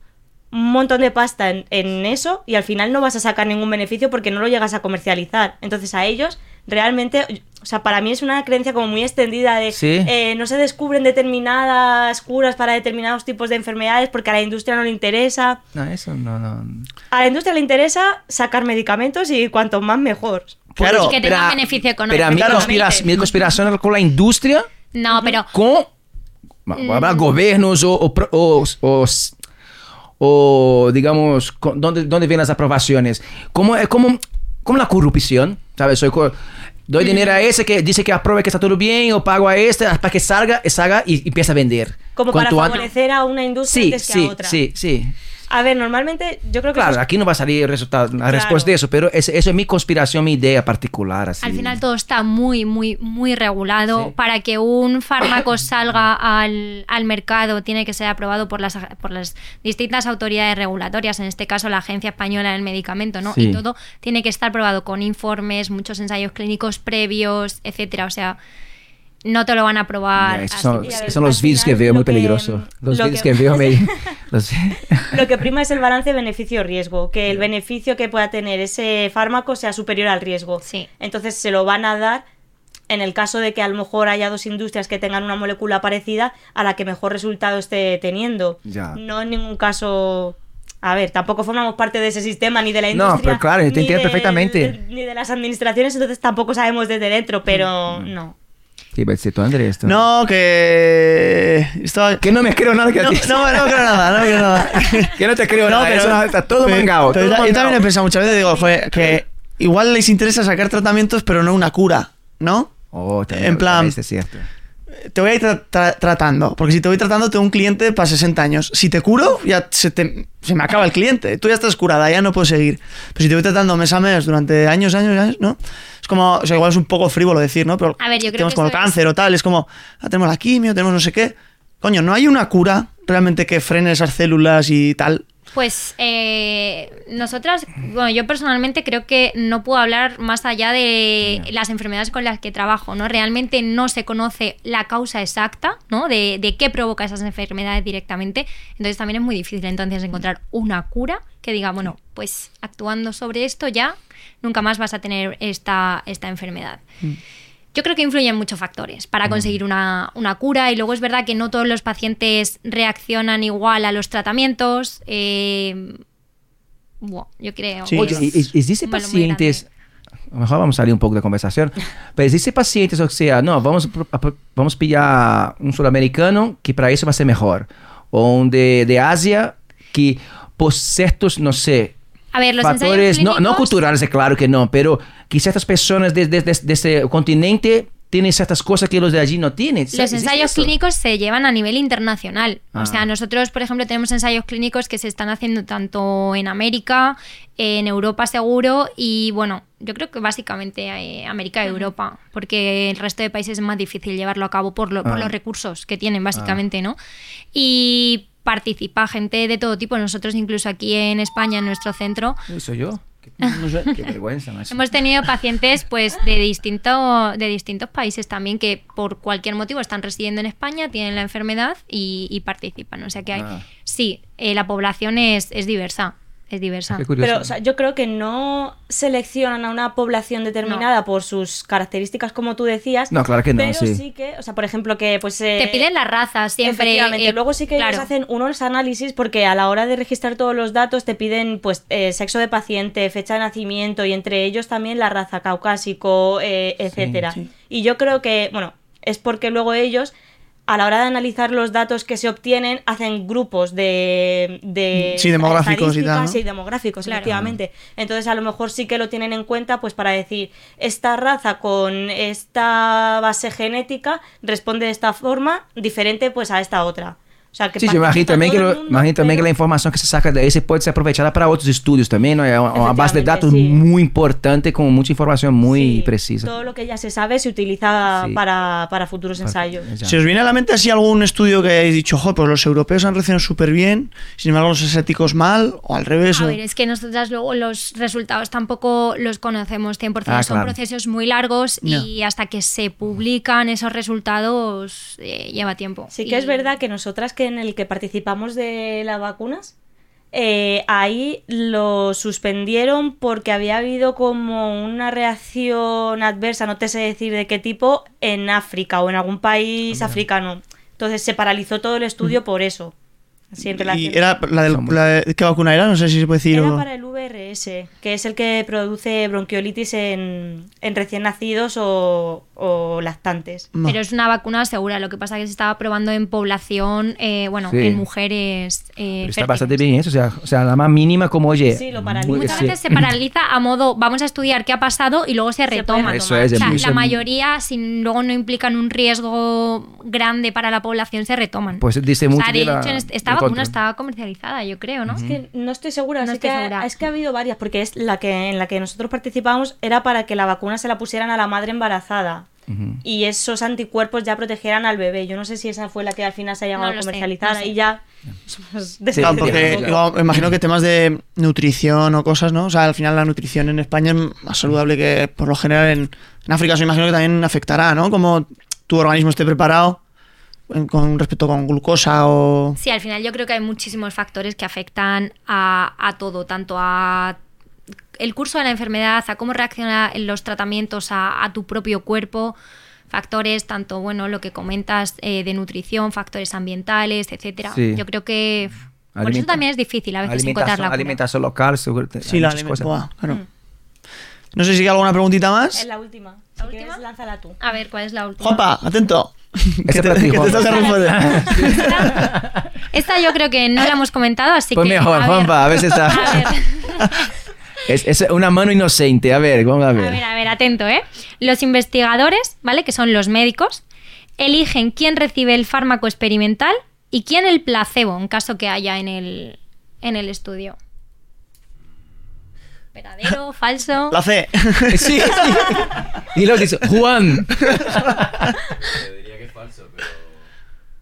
un montón de pasta en, en eso y al final no vas a sacar ningún beneficio porque no lo llegas a comercializar. Entonces a ellos realmente, o sea, para mí es una creencia como muy extendida de Sí. eh, no se descubren determinadas curas para determinados tipos de enfermedades porque a la industria no le interesa. No, eso no, no. A la industria le interesa sacar medicamentos y cuanto más mejor. Claro, Y que tenga Pero- beneficio económico. Pero a mi, Claro. conspiración, mi conspiración era con la industria, No, pero com habrá governos ou, ou, pro- ou, ou, ou, digamos, donde, donde vienen las aprobaciones. Como, es como, la corrupción, ¿sabes? Soy co- doy dinero a ese que dice que aprueba que está todo bien, o pago a este para que salga, salga y, y empiece a vender. Como para antes- favorecer a una industria Sí, antes que sí, a otra. sí, sí. A ver, normalmente yo creo que Claro, es- aquí no va a salir el resultado, la respuesta de eso, pero eso es mi conspiración, mi idea particular. Así. al final todo está muy, muy, muy regulado. Sí. Para que un fármaco salga al, al mercado tiene que ser aprobado por las, por las distintas autoridades regulatorias, en este caso la Agencia Española del Medicamento, ¿no? Sí. Y todo tiene que estar aprobado con informes, muchos ensayos clínicos previos, etcétera. O sea, no te lo van a esos así. son, los vídeos que veo muy que- peligrosos. Los que- que, veo me... los- Lo que prima es el balance beneficio-riesgo, que el beneficio que pueda tener ese fármaco sea superior al riesgo. Sí. Entonces se lo van a dar en el caso de que a lo mejor haya dos industrias que tengan una molécula parecida a la que mejor resultado esté teniendo. Ya. No en ningún caso... A ver, tampoco formamos parte de ese sistema ni de la No, industria. pero claro, yo te entiendo del- perfectamente. Ni de las administraciones, entonces tampoco sabemos desde dentro, pero Mm. no. ¿Qué iba a decir tú, Andrés? No, que. Estaba... Que no me creo nada que No, dices. no, no creo nada, no creo nada. que no te creo No, nada. pero- eso está todo mangado. yo, también he pensado muchas veces, digo, joder, que igual les interesa sacar tratamientos, pero no una cura, ¿no? Oh, En plan- también Es cierto. Te voy a ir tra- tra- tratando, porque si te voy tratando, tengo un cliente para 60 años. Si te curo, ya se, te- se me acaba el cliente. Tú ya estás curada, ya no puedo seguir. Pero si te voy tratando mes a mes durante años, años, años, ¿no? Es como, o sea, igual es un poco frívolo decir, ¿no? Pero A ver, yo creo tenemos que como es- cáncer o tal, es como, ah, tenemos la quimio, tenemos no sé qué. Coño, ¿no hay una cura realmente que frene esas células y tal? Pues eh, nosotras, bueno, yo personalmente creo que no puedo hablar más allá de las enfermedades con las que trabajo, ¿no? Realmente no se conoce la causa exacta, ¿no? De, de qué provoca esas enfermedades directamente. Entonces también es muy difícil entonces encontrar una cura que diga, bueno, pues actuando sobre esto ya nunca más vas a tener esta, esta enfermedad. Yo creo que influyen muchos factores para conseguir una, una cura y luego es verdad que no todos los pacientes reaccionan igual a los tratamientos. eh, bueno, yo creo. Sí. Oye, ¿existen pacientes... A lo mejor vamos a salir un poco de conversación, pero existen pacientes, o sea, no, vamos, vamos pillar un sudamericano que para eso va a ser mejor, o un de, de Asia que por ciertos, no sé, A ver, los factores, no, no culturales, es claro que no, pero que ciertas personas de, de- de- de ese continente tienen ciertas cosas que los de allí no tienen. Los ¿Existe ensayos clínicos se llevan a nivel internacional. Ah. O sea, nosotros, por ejemplo, tenemos ensayos clínicos que se están haciendo tanto en América, en Europa seguro, y bueno, yo creo que básicamente eh, América y Europa, porque el resto de países es más difícil llevarlo a cabo por, lo- por Ah. los recursos que tienen, básicamente, ¿no? Y participa gente de todo tipo. Nosotros incluso aquí en España, en nuestro centro, soy yo. Qué, No sé. qué vergüenza. Hemos tenido pacientes pues de, distinto, de distintos países también que por cualquier motivo están residiendo en España, tienen la enfermedad y, y participan. O sea que hay, Ah. sí, eh, la población es, es diversa. Es diversa. Qué curioso. Pero o sea, yo creo que no seleccionan a una población determinada por sus características, como tú decías. No, claro que no, Pero sí. sí, que, o sea, por ejemplo, que pues... eh, Te piden la raza siempre. Efectivamente. eh, Luego sí que claro. ellos hacen unos análisis porque a la hora de registrar todos los datos te piden pues eh, sexo de paciente, fecha de nacimiento y entre ellos también la raza caucásico, eh, etcétera. sí. Y yo creo que, bueno, es porque luego ellos a la hora de analizar los datos que se obtienen, hacen grupos de, de Sí, demográficos y tal. Sí, demográficos, Claro. efectivamente. Entonces, a lo mejor sí que lo tienen en cuenta, pues para decir, esta raza con esta base genética responde de esta forma, diferente pues a esta otra. O sea, que Sí, yo imagino también, que, imagino también que pero- la información que se saca de ahí se puede ser aprovechada para otros estudios también, ¿no? Es una, una base de datos sí. muy importante con mucha información muy Sí, precisa. Todo lo que ya se sabe se utiliza Sí. para, para futuros ensayos. Ya. ¿Se os viene a la mente así algún estudio que hayáis dicho, jo, pues los europeos han reaccionado súper bien, sin embargo los asiáticos mal, o al revés? A o- ver, es que nosotras luego los resultados tampoco los conocemos 100%. Ah, Son claro. procesos muy largos y hasta que se publican esos resultados eh, lleva tiempo. Sí que Y- es verdad que nosotras que en el que participamos de las vacunas, eh, ahí lo suspendieron porque había habido como una reacción adversa, no te sé decir de qué tipo, en África o en algún país africano. Entonces se paralizó todo el estudio por eso. Así en relación- ¿Y era la, del, Somos- la de- qué vacuna era? No sé si se puede decir. Era o- para el VRS, que es el que produce bronquiolitis en, en recién nacidos o, o lactantes. No. Pero es una vacuna segura. Lo que pasa es que se estaba probando en población, eh, bueno, Sí. en mujeres. eh, Pero está fértiles. bastante bien eso, o sea, o sea, la más mínima como, oye... Sí, lo paraliza. Muchas sí. veces se paraliza a modo, vamos a estudiar qué ha pasado y luego se puede retoma. Eso es, O sea, la mayoría, si luego no implican un riesgo grande para la población, se retoman. Pues dice O mucho sea, de de la- hecho, en esta del vacuna contra. está comercializada, yo creo, ¿no? Es que no estoy segura, No sí estoy que- segura. es que ha habido varias, porque es la que en la que nosotros participamos era para que la vacuna se la pusieran a la madre embarazada y esos anticuerpos ya protegieran al bebé. Yo no sé si esa fue la que al final se ha llegado No a lo sé, comercializar no sé. y ya. pues, Sí, Claro, porque digo, imagino que temas de nutrición o cosas, ¿no? O sea, al final la nutrición en España es más saludable que por lo general en, en África. Eso imagino que también afectará, ¿no? Como tu organismo esté preparado con respecto con glucosa o... Sí, al final yo creo que hay muchísimos factores que afectan a, a todo, tanto a el curso de la enfermedad, a cómo reaccionan los tratamientos a, a tu propio cuerpo, factores tanto, bueno, lo que comentas eh, de nutrición, factores ambientales, etcétera. Sí. Yo creo que por eso Alimenta- también es difícil a veces alimentación, encontrar la alimentación local, seguro. Sí, la muchas aliment- cosas. Buah, claro. No sé si hay alguna preguntita más. Es la última. ¿La Si quieres, última? lánzala tú. A ver, ¿cuál es la última? Juanpa, atento. Te, te responder. Esta, esta yo creo que no la hemos comentado, así Pues que... mejor, a ver, Juanpa, a ver si está... A ver. Es, es una mano inocente, a ver, vamos a ver. A ver, a ver, atento, ¿eh? Los investigadores, ¿vale? Que son los médicos, eligen quién recibe el fármaco experimental y quién el placebo, en caso que haya en el, en el estudio. ¿Verdadero? ¿Falso? La C. Sí, sí. Y luego dice, Juan. Yo diría que es falso, pero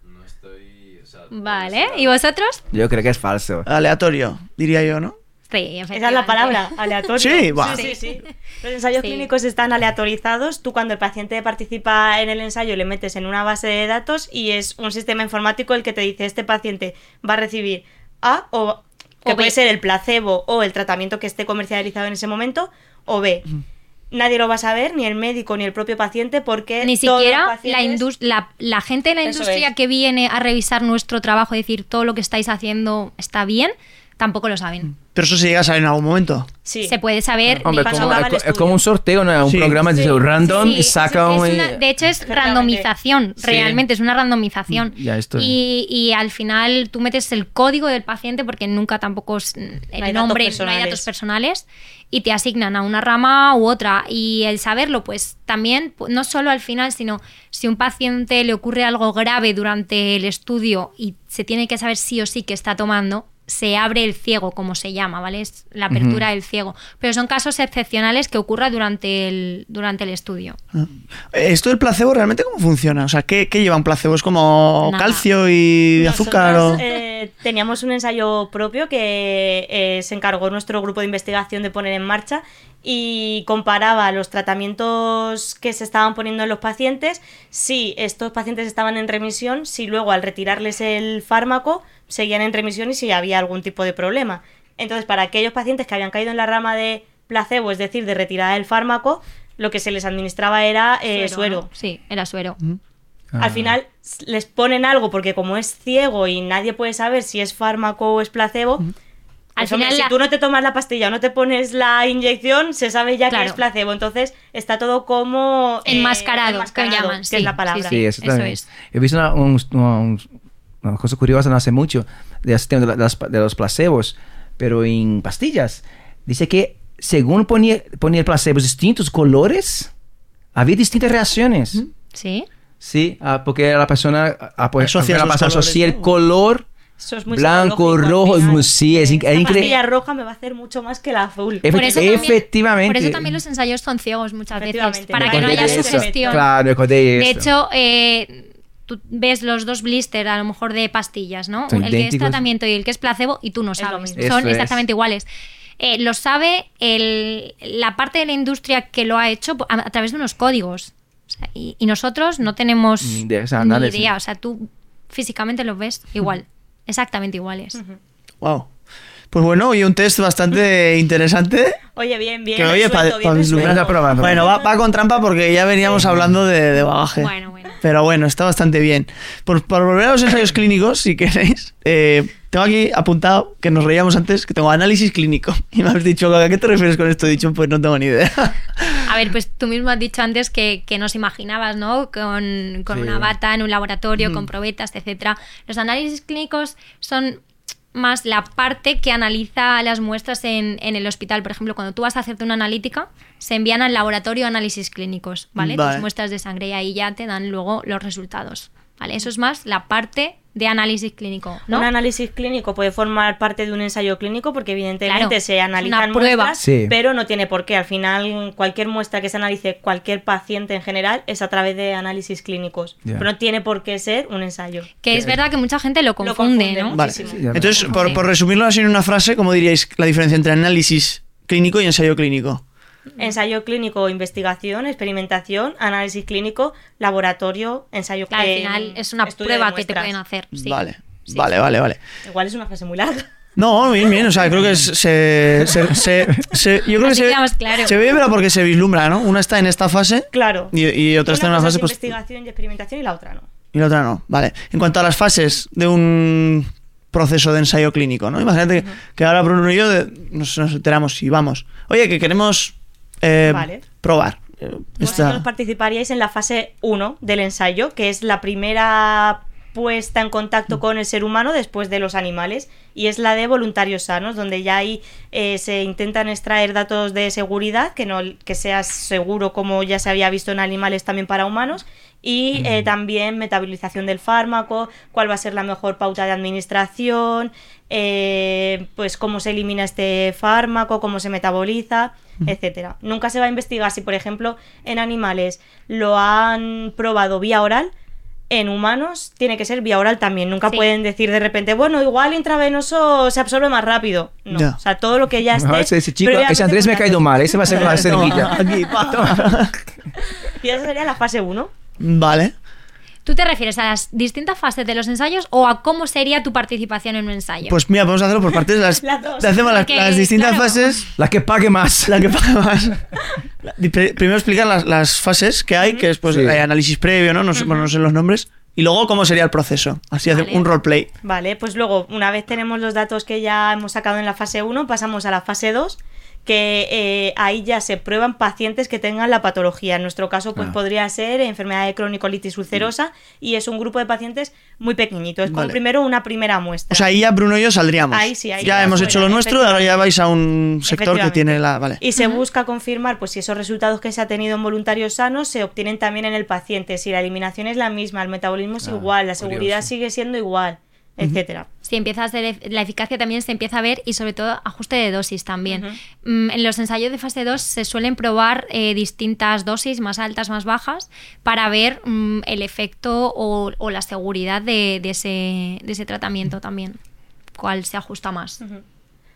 no estoy. O sea, Vale, ¿y vosotros? Yo creo que es falso. Aleatorio, diría yo, ¿no? Sí, Esa es la palabra, aleatorio. Sí, va. sí, sí, sí. Los ensayos Sí. clínicos están aleatorizados. Tú cuando el paciente participa en el ensayo le metes en una base de datos y es un sistema informático el que te dice este paciente va a recibir A o que O puede B. ser el placebo o el tratamiento que esté comercializado en ese momento o B. Nadie lo va a saber, ni el médico ni el propio paciente, porque Ni siquiera la, pacientes- la, la gente de la Eso industria es. que viene a revisar nuestro trabajo, decir todo lo que estáis haciendo está bien, tampoco lo saben. Pero eso se llega a saber en algún momento. Sí. Se puede saber. Hombre, Cuando como, es, es como un sorteo, ¿no? Un Sí. programa de Sí. random Sí, y saca es un... una- de hecho, es randomización, realmente es una randomización. Ya, esto- y, y al final tú metes el código del paciente porque nunca tampoco es el datos nombre, no hay datos personales y te asignan a una rama u otra. Y el saberlo, pues también, no solo al final, sino si un paciente le ocurre algo grave durante el estudio y se tiene que saber sí o sí que está tomando, se abre el ciego, como se llama, ¿vale? Es la apertura del ciego. Pero son casos excepcionales que ocurra durante el, durante el estudio. Eh, ¿Esto del placebo realmente cómo funciona? O sea, ¿qué, qué lleva un placebo? ¿Es como Nada. calcio y azúcar? O... Eh, teníamos un ensayo propio que eh, se encargó nuestro grupo de investigación de poner en marcha y comparaba los tratamientos que se estaban poniendo en los pacientes, si estos pacientes estaban en remisión, si luego al retirarles el fármaco seguían en remisión y si había algún tipo de problema. Entonces, para aquellos pacientes que habían caído en la rama de placebo, es decir, de retirada del fármaco, lo que se les administraba era eh, suero. Sí, era suero. Ah. Al final s- les ponen algo porque como es ciego y nadie puede saber si es fármaco o es placebo, Al pues, hombre, final si tú no te tomas la pastilla o no te pones la inyección, se sabe ya Claro. que es placebo. Entonces está todo como... eh, Enmascarado, que llaman, que sí, es la sí, palabra. Sí, eso, Eso también. es. He visto una, un- un- una cosa curiosa no hace mucho de, de, las- los placebos, pero en pastillas. Dice que según ponía, ponía el placebos distintos colores, había distintas reacciones. Sí. Sí, ah, porque la persona, ah, pues, Asocias la persona asocia el color Eso es muy blanco, rojo, es sí, es, in- es La increíble. pastilla roja me va a hacer mucho más que la azul. Efe- Por eso también- efectivamente. Por eso también los ensayos son ciegos muchas veces, para que no haya sugestión. Claro, de De hecho, eh, tú ves los dos blister a lo mejor de pastillas, ¿no? Son el que es tratamiento y el que es placebo y tú no lo sabes. mismo. Son Eso es. exactamente iguales. Eh, lo sabe el- la parte de la industria que lo ha hecho a, a través de unos códigos. O sea, y, y nosotros no tenemos Ni idea, o sea, ni nada de eso. idea. O sea, tú físicamente los ves igual. Exactamente iguales. Wow. Pues bueno, y un test bastante interesante. Oye, bien, bien. Que oye, resuelto, pa- bien pa. Bueno, va, va con trampa porque ya veníamos hablando de, de bagaje. Bueno, bueno. Pero bueno, está bastante bien. Por, por volver a los ensayos clínicos, si queréis, eh, tengo aquí apuntado que nos reíamos antes que tengo análisis clínico. Y me has dicho, ¿a qué te refieres con esto? He dicho, pues no tengo ni idea. A ver, pues tú mismo has dicho antes que, que nos imaginabas, ¿no? Con, con Sí. una bata en un laboratorio, con probetas, etcétera. Los análisis clínicos son más la parte que analiza las muestras en, en el hospital. Por ejemplo, cuando tú vas a hacerte una analítica, se envían al laboratorio análisis clínicos, ¿vale? Vale. Tus muestras de sangre y ahí ya te dan luego los resultados, ¿vale? Eso es más la parte de análisis clínico, ¿no? Un análisis clínico puede formar parte de un ensayo clínico porque evidentemente Claro, se analizan una prueba. muestras, Sí. pero no tiene por qué. Al final, cualquier muestra que se analice cualquier paciente en general es a través de análisis clínicos. Pero no tiene por qué ser un ensayo. Que es verdad que mucha gente lo confunde, confunde ¿no? Vale. Entonces, por, por resumirlo así en una frase, ¿cómo diríais la diferencia entre análisis clínico y ensayo clínico? Ensayo clínico, investigación, experimentación, análisis clínico, laboratorio, ensayo Claro, al final es una prueba que te pueden hacer. sí. Vale, Sí, vale, sí. vale, vale. Igual es una frase muy larga. No, bien, bien. O sea, creo que se, se, se- se- yo creo que se, se ve, pero porque se vislumbra, ¿no? Una está en esta fase Claro. y, y otra está en una fase es pues, investigación y experimentación y la otra no. y la otra no. Vale. En cuanto a las fases de un proceso de ensayo clínico, ¿no? Imagínate que, que ahora Bruno y yo de- nos, nos enteramos y vamos. Oye, que queremos eh, Vale. probar. esta- Vosotros participaríais en la fase 1 del ensayo, que es la primera puesta en contacto con el ser humano después de los animales, y es la de voluntarios sanos, donde ya ahí eh, se intentan extraer datos de seguridad, que, no, que sea seguro como ya se había visto en animales también para humanos, y eh, también metabolización del fármaco, cuál va a ser la mejor pauta de administración, eh, pues cómo se elimina este fármaco, cómo se metaboliza, etcétera. Nunca se va a investigar si, por ejemplo, en animales lo han probado vía oral. En humanos tiene que ser vía oral también. Nunca Sí. pueden decir de repente, bueno, igual intravenoso se absorbe más rápido. No. O sea, todo lo que ya esté. Mejor ese, ese chico, ese Andrés me ha caído mal, ese va a ser la pa. Y esa sería la fase 1. Vale. ¿Tú te refieres a las distintas fases de los ensayos o a cómo sería tu participación en un ensayo? Pues mira, podemos hacerlo por partes. Las, Las dos. Hacemos las, Porque, las distintas claro. fases. La que pague más. La que paga más. La- Primero explicar las, las fases que hay, que es pues, Sí. hay análisis previo, ¿no? No bueno, no sé los nombres. Y luego, ¿cómo sería el proceso? Así hace Vale. un roleplay. Vale, pues luego, una vez tenemos los datos que ya hemos sacado en la fase 1, pasamos a la fase 2, que eh, ahí ya se prueban pacientes que tengan la patología. En nuestro caso, pues Ah. podría ser enfermedad de cronicolitis ulcerosa y es un grupo de pacientes muy pequeñito. Es como Vale. primero una primera muestra. O sea, ahí ya Bruno y yo saldríamos. Ahí sí, ahí ya ya hemos fuera, hecho lo nuestro, ahora ya vais a un sector que tiene la. Vale. Y se busca confirmar pues si esos resultados que se ha tenido en voluntarios sanos se obtienen también en el paciente, si la eliminación es la misma, el metabolismo es Ah, igual, la seguridad curioso. sigue siendo igual, etcétera. Si empieza a ser, la eficacia también se empieza a ver y sobre todo ajuste de dosis también. Mm, En los ensayos de fase 2 se suelen probar eh, distintas dosis, más altas, más bajas, para ver mm, el efecto o, o la seguridad de, de ese, de ese tratamiento también, cuál se ajusta más.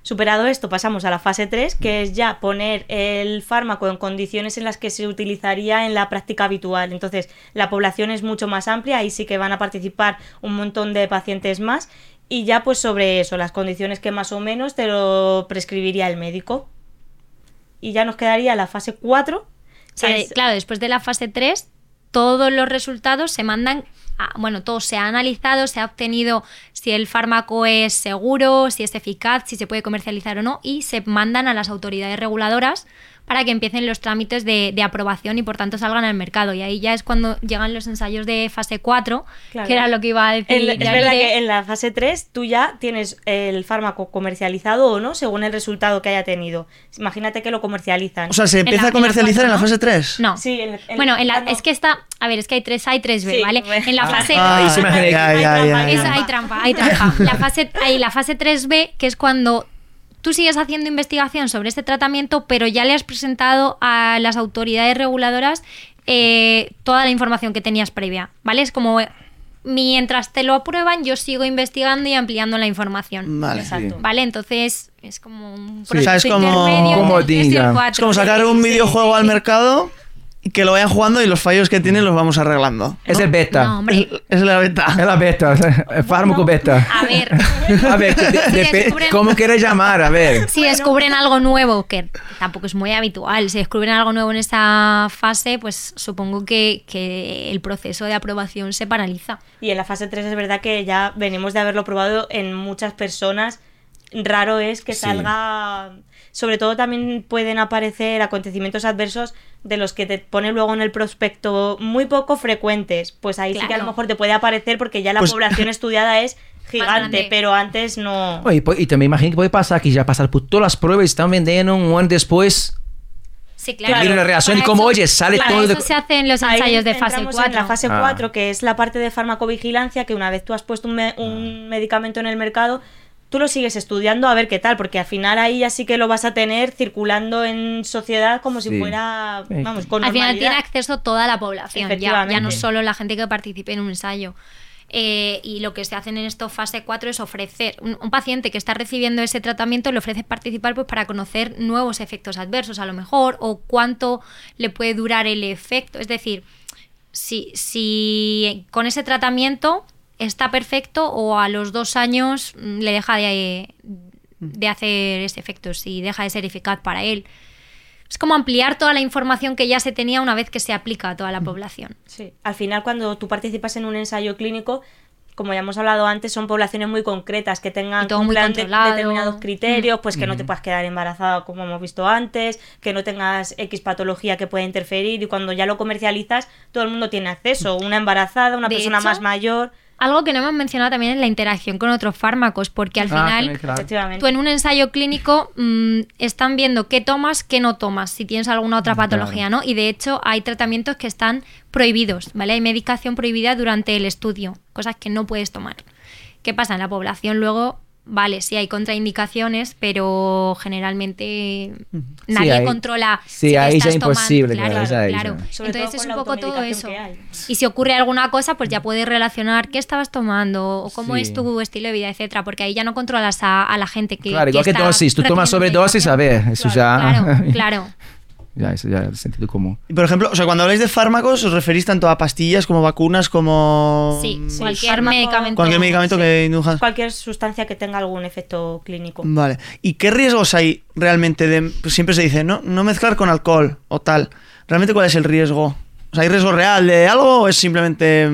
Superado esto, pasamos a la fase 3, que es ya poner el fármaco en condiciones en las que se utilizaría en la práctica habitual. Entonces, la población es mucho más amplia, ahí sí que van a participar un montón de pacientes más. Y ya pues sobre eso, las condiciones que más o menos te lo prescribiría el médico. Y ya nos quedaría la fase 4. O sea, que de- es- Claro, después de la fase 3, todos los resultados se mandan, bueno, todo se ha analizado, se ha obtenido si el fármaco es seguro, si es eficaz, si se puede comercializar o no, y se mandan a las autoridades reguladoras para que empiecen los trámites de, de aprobación y por tanto salgan al mercado. Y ahí ya es cuando llegan los ensayos de fase 4, Claro. que era lo que iba a decir. En la- es verdad que en la fase 3 tú ya tienes el fármaco comercializado o no según el resultado que haya tenido. Imagínate que lo comercializan. O sea, ¿se empieza la- a comercializar en la, fase 3? No. Sí, en- en- bueno, en la- ah, no. es que está, a ver, es que hay 3A y 3B, Sí, ¿vale? En la Ah. fase... Ah, Ahí se me ya, genera- ya, Hay ya. Esa, hay trampa, hay trampa. La fase, hay la fase 3B, que es cuando tú sigues haciendo investigación sobre este tratamiento, pero ya le has presentado a las autoridades reguladoras eh, toda la información que tenías previa, ¿vale? Es como, eh, mientras te lo aprueban, yo sigo investigando y ampliando la información. Vale. Exacto. ¿Vale? Entonces es como un Sí. O sea, es como-. Es sacar un videojuego al mercado que lo vayan jugando y los fallos que tienen los vamos arreglando. Es el beta. No, hombre. Es, es la beta. Es la beta, el fármaco beta. A ver, A ver, de- de- Si descubren- ¿cómo quieres llamar? A ver. si descubren algo nuevo, que tampoco es muy habitual, si descubren algo nuevo en esa fase, pues supongo que, que el proceso de aprobación se paraliza. Y en la fase 3 es verdad que ya venimos de haberlo probado en muchas personas. Raro es que Sí. salga. Sobre todo también pueden aparecer acontecimientos adversos de los que te pone luego en el prospecto muy poco frecuentes. Pues ahí sí que a lo mejor te puede aparecer porque ya la Pues- población estudiada es gigante, pero antes no. Oye, pues, y también imagino que puede pasar que ya pasar por todas las pruebas y están vendiendo un año después. Sí, Claro. Una reacción y como, eso- oye, sale para todo de- eso se hacen los Ahí ensayos de fase entramos 4. En la fase Ah. 4, que es la parte de farmacovigilancia, que una vez tú has puesto un, me- un medicamento en el mercado, tú lo sigues estudiando a ver qué tal, porque al final ahí ya sí que lo vas a tener circulando en sociedad como si Sí. fuera, vamos, con Al final tiene acceso toda la población, ya, ya no solo la gente que participe en un ensayo. Eh, y lo que se hace en esto fase 4 es ofrecer, un, un paciente que está recibiendo ese tratamiento le ofrece participar pues para conocer nuevos efectos adversos a lo mejor o cuánto le puede durar el efecto. Es decir, si, si con ese tratamiento está perfecto o a los dos años mm, le deja de, de hacer ese efecto, si deja de ser eficaz para él. Es como ampliar toda la información que ya se tenía una vez que se aplica a toda la población. Sí. Al final, cuando tú participas en un ensayo clínico, como ya hemos hablado antes, son poblaciones muy concretas que tengan de- controlado. determinados criterios, pues que no te Mm. puedas quedar embarazada como hemos visto antes, que no tengas X patología que pueda interferir y cuando ya lo comercializas, todo el mundo tiene acceso, una embarazada, una De persona hecho, más mayor, Algo que no hemos mencionado también es la interacción con otros fármacos, porque al Ah, final claro. tú en un ensayo clínico mm, están viendo qué tomas, qué no tomas, si tienes alguna otra Claro. patología, ¿no? Y de hecho hay tratamientos que están prohibidos, ¿vale? Hay medicación prohibida durante el estudio, cosas que no puedes tomar. ¿Qué pasa? En la población luego, vale, sí hay contraindicaciones, pero generalmente nadie controla. sí, si ahí ya es imposible, claro, Claro. Sobre Entonces todo es un poco todo eso. que. Y si ocurre alguna cosa, pues ya puedes relacionar qué estabas tomando o cómo Sí. es tu estilo de vida, etcétera, porque ahí ya no controlas a, a la gente que. Claro, igual que dosis, tú tomas sobredosis, a ver, eso ya. Claro, claro. ya, eso ya es sentido común. Y por ejemplo, o sea, cuando habláis de fármacos, os referís tanto a pastillas como vacunas, como. Sí, Sí, cualquier fármaco- medicamento. Cualquier medicamento Sí. que induja. cualquier sustancia que tenga algún efecto clínico. Vale. ¿Y qué riesgos hay realmente de. pues siempre se dice, ¿no? No mezclar con alcohol o tal. ¿Realmente cuál es el riesgo? O sea, ¿hay riesgo real de algo o es simplemente.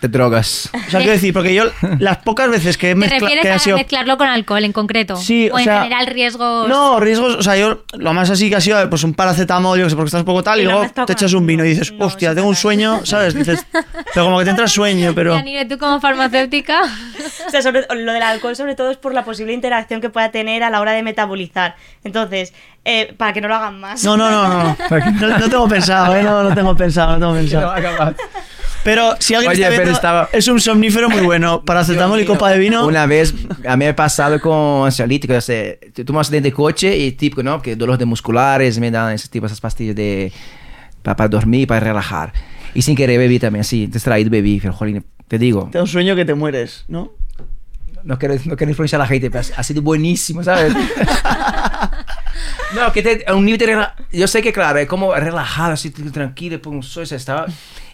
De drogas. O sea, quiero decir, porque yo las pocas veces que he ¿Te mezcla- refieres que ha a sido mezclarlo con alcohol en concreto? Sí, o, o en sea, general riesgos. No, riesgos, o sea, yo lo más así que ha sido pues un paracetamol, yo que sé, porque estás un poco tal, y, luego te echas un vino y dices. No, hostia, tengo un sueño, ¿sabes? Dices, pero como que te entra sueño, pero. Yanire, tú como farmacéutica. O sea, sobre- lo del alcohol sobre todo es por la posible interacción que pueda tener a la hora de metabolizar. Entonces, eh, para que no lo hagan más. No, no, no, no. No, no tengo pensado, ¿eh? No, no tengo pensado, no tengo pensado. Pero si alguien Oye, está pero viendo, estaba- es un somnífero muy bueno. Paracetamol y copa de vino. Una vez a mí me ha pasado con ansiolítico, o sea, tú tomas accidente de coche y típico, ¿no? Que dolor de musculares, me dan ese tipo, esas pastillas de, para, para dormir, para relajar. Y sin querer bebí también, así, distraído bebí, pero jolín, te digo, Te da un sueño que te mueres, ¿no? no quiero, no quiero influenciar a la gente, pero ha sido buenísimo, ¿sabes? no, que te, a un nivel de rela- Yo sé que, claro, es como relajado, así tranquilo, pues, soy, se estaba...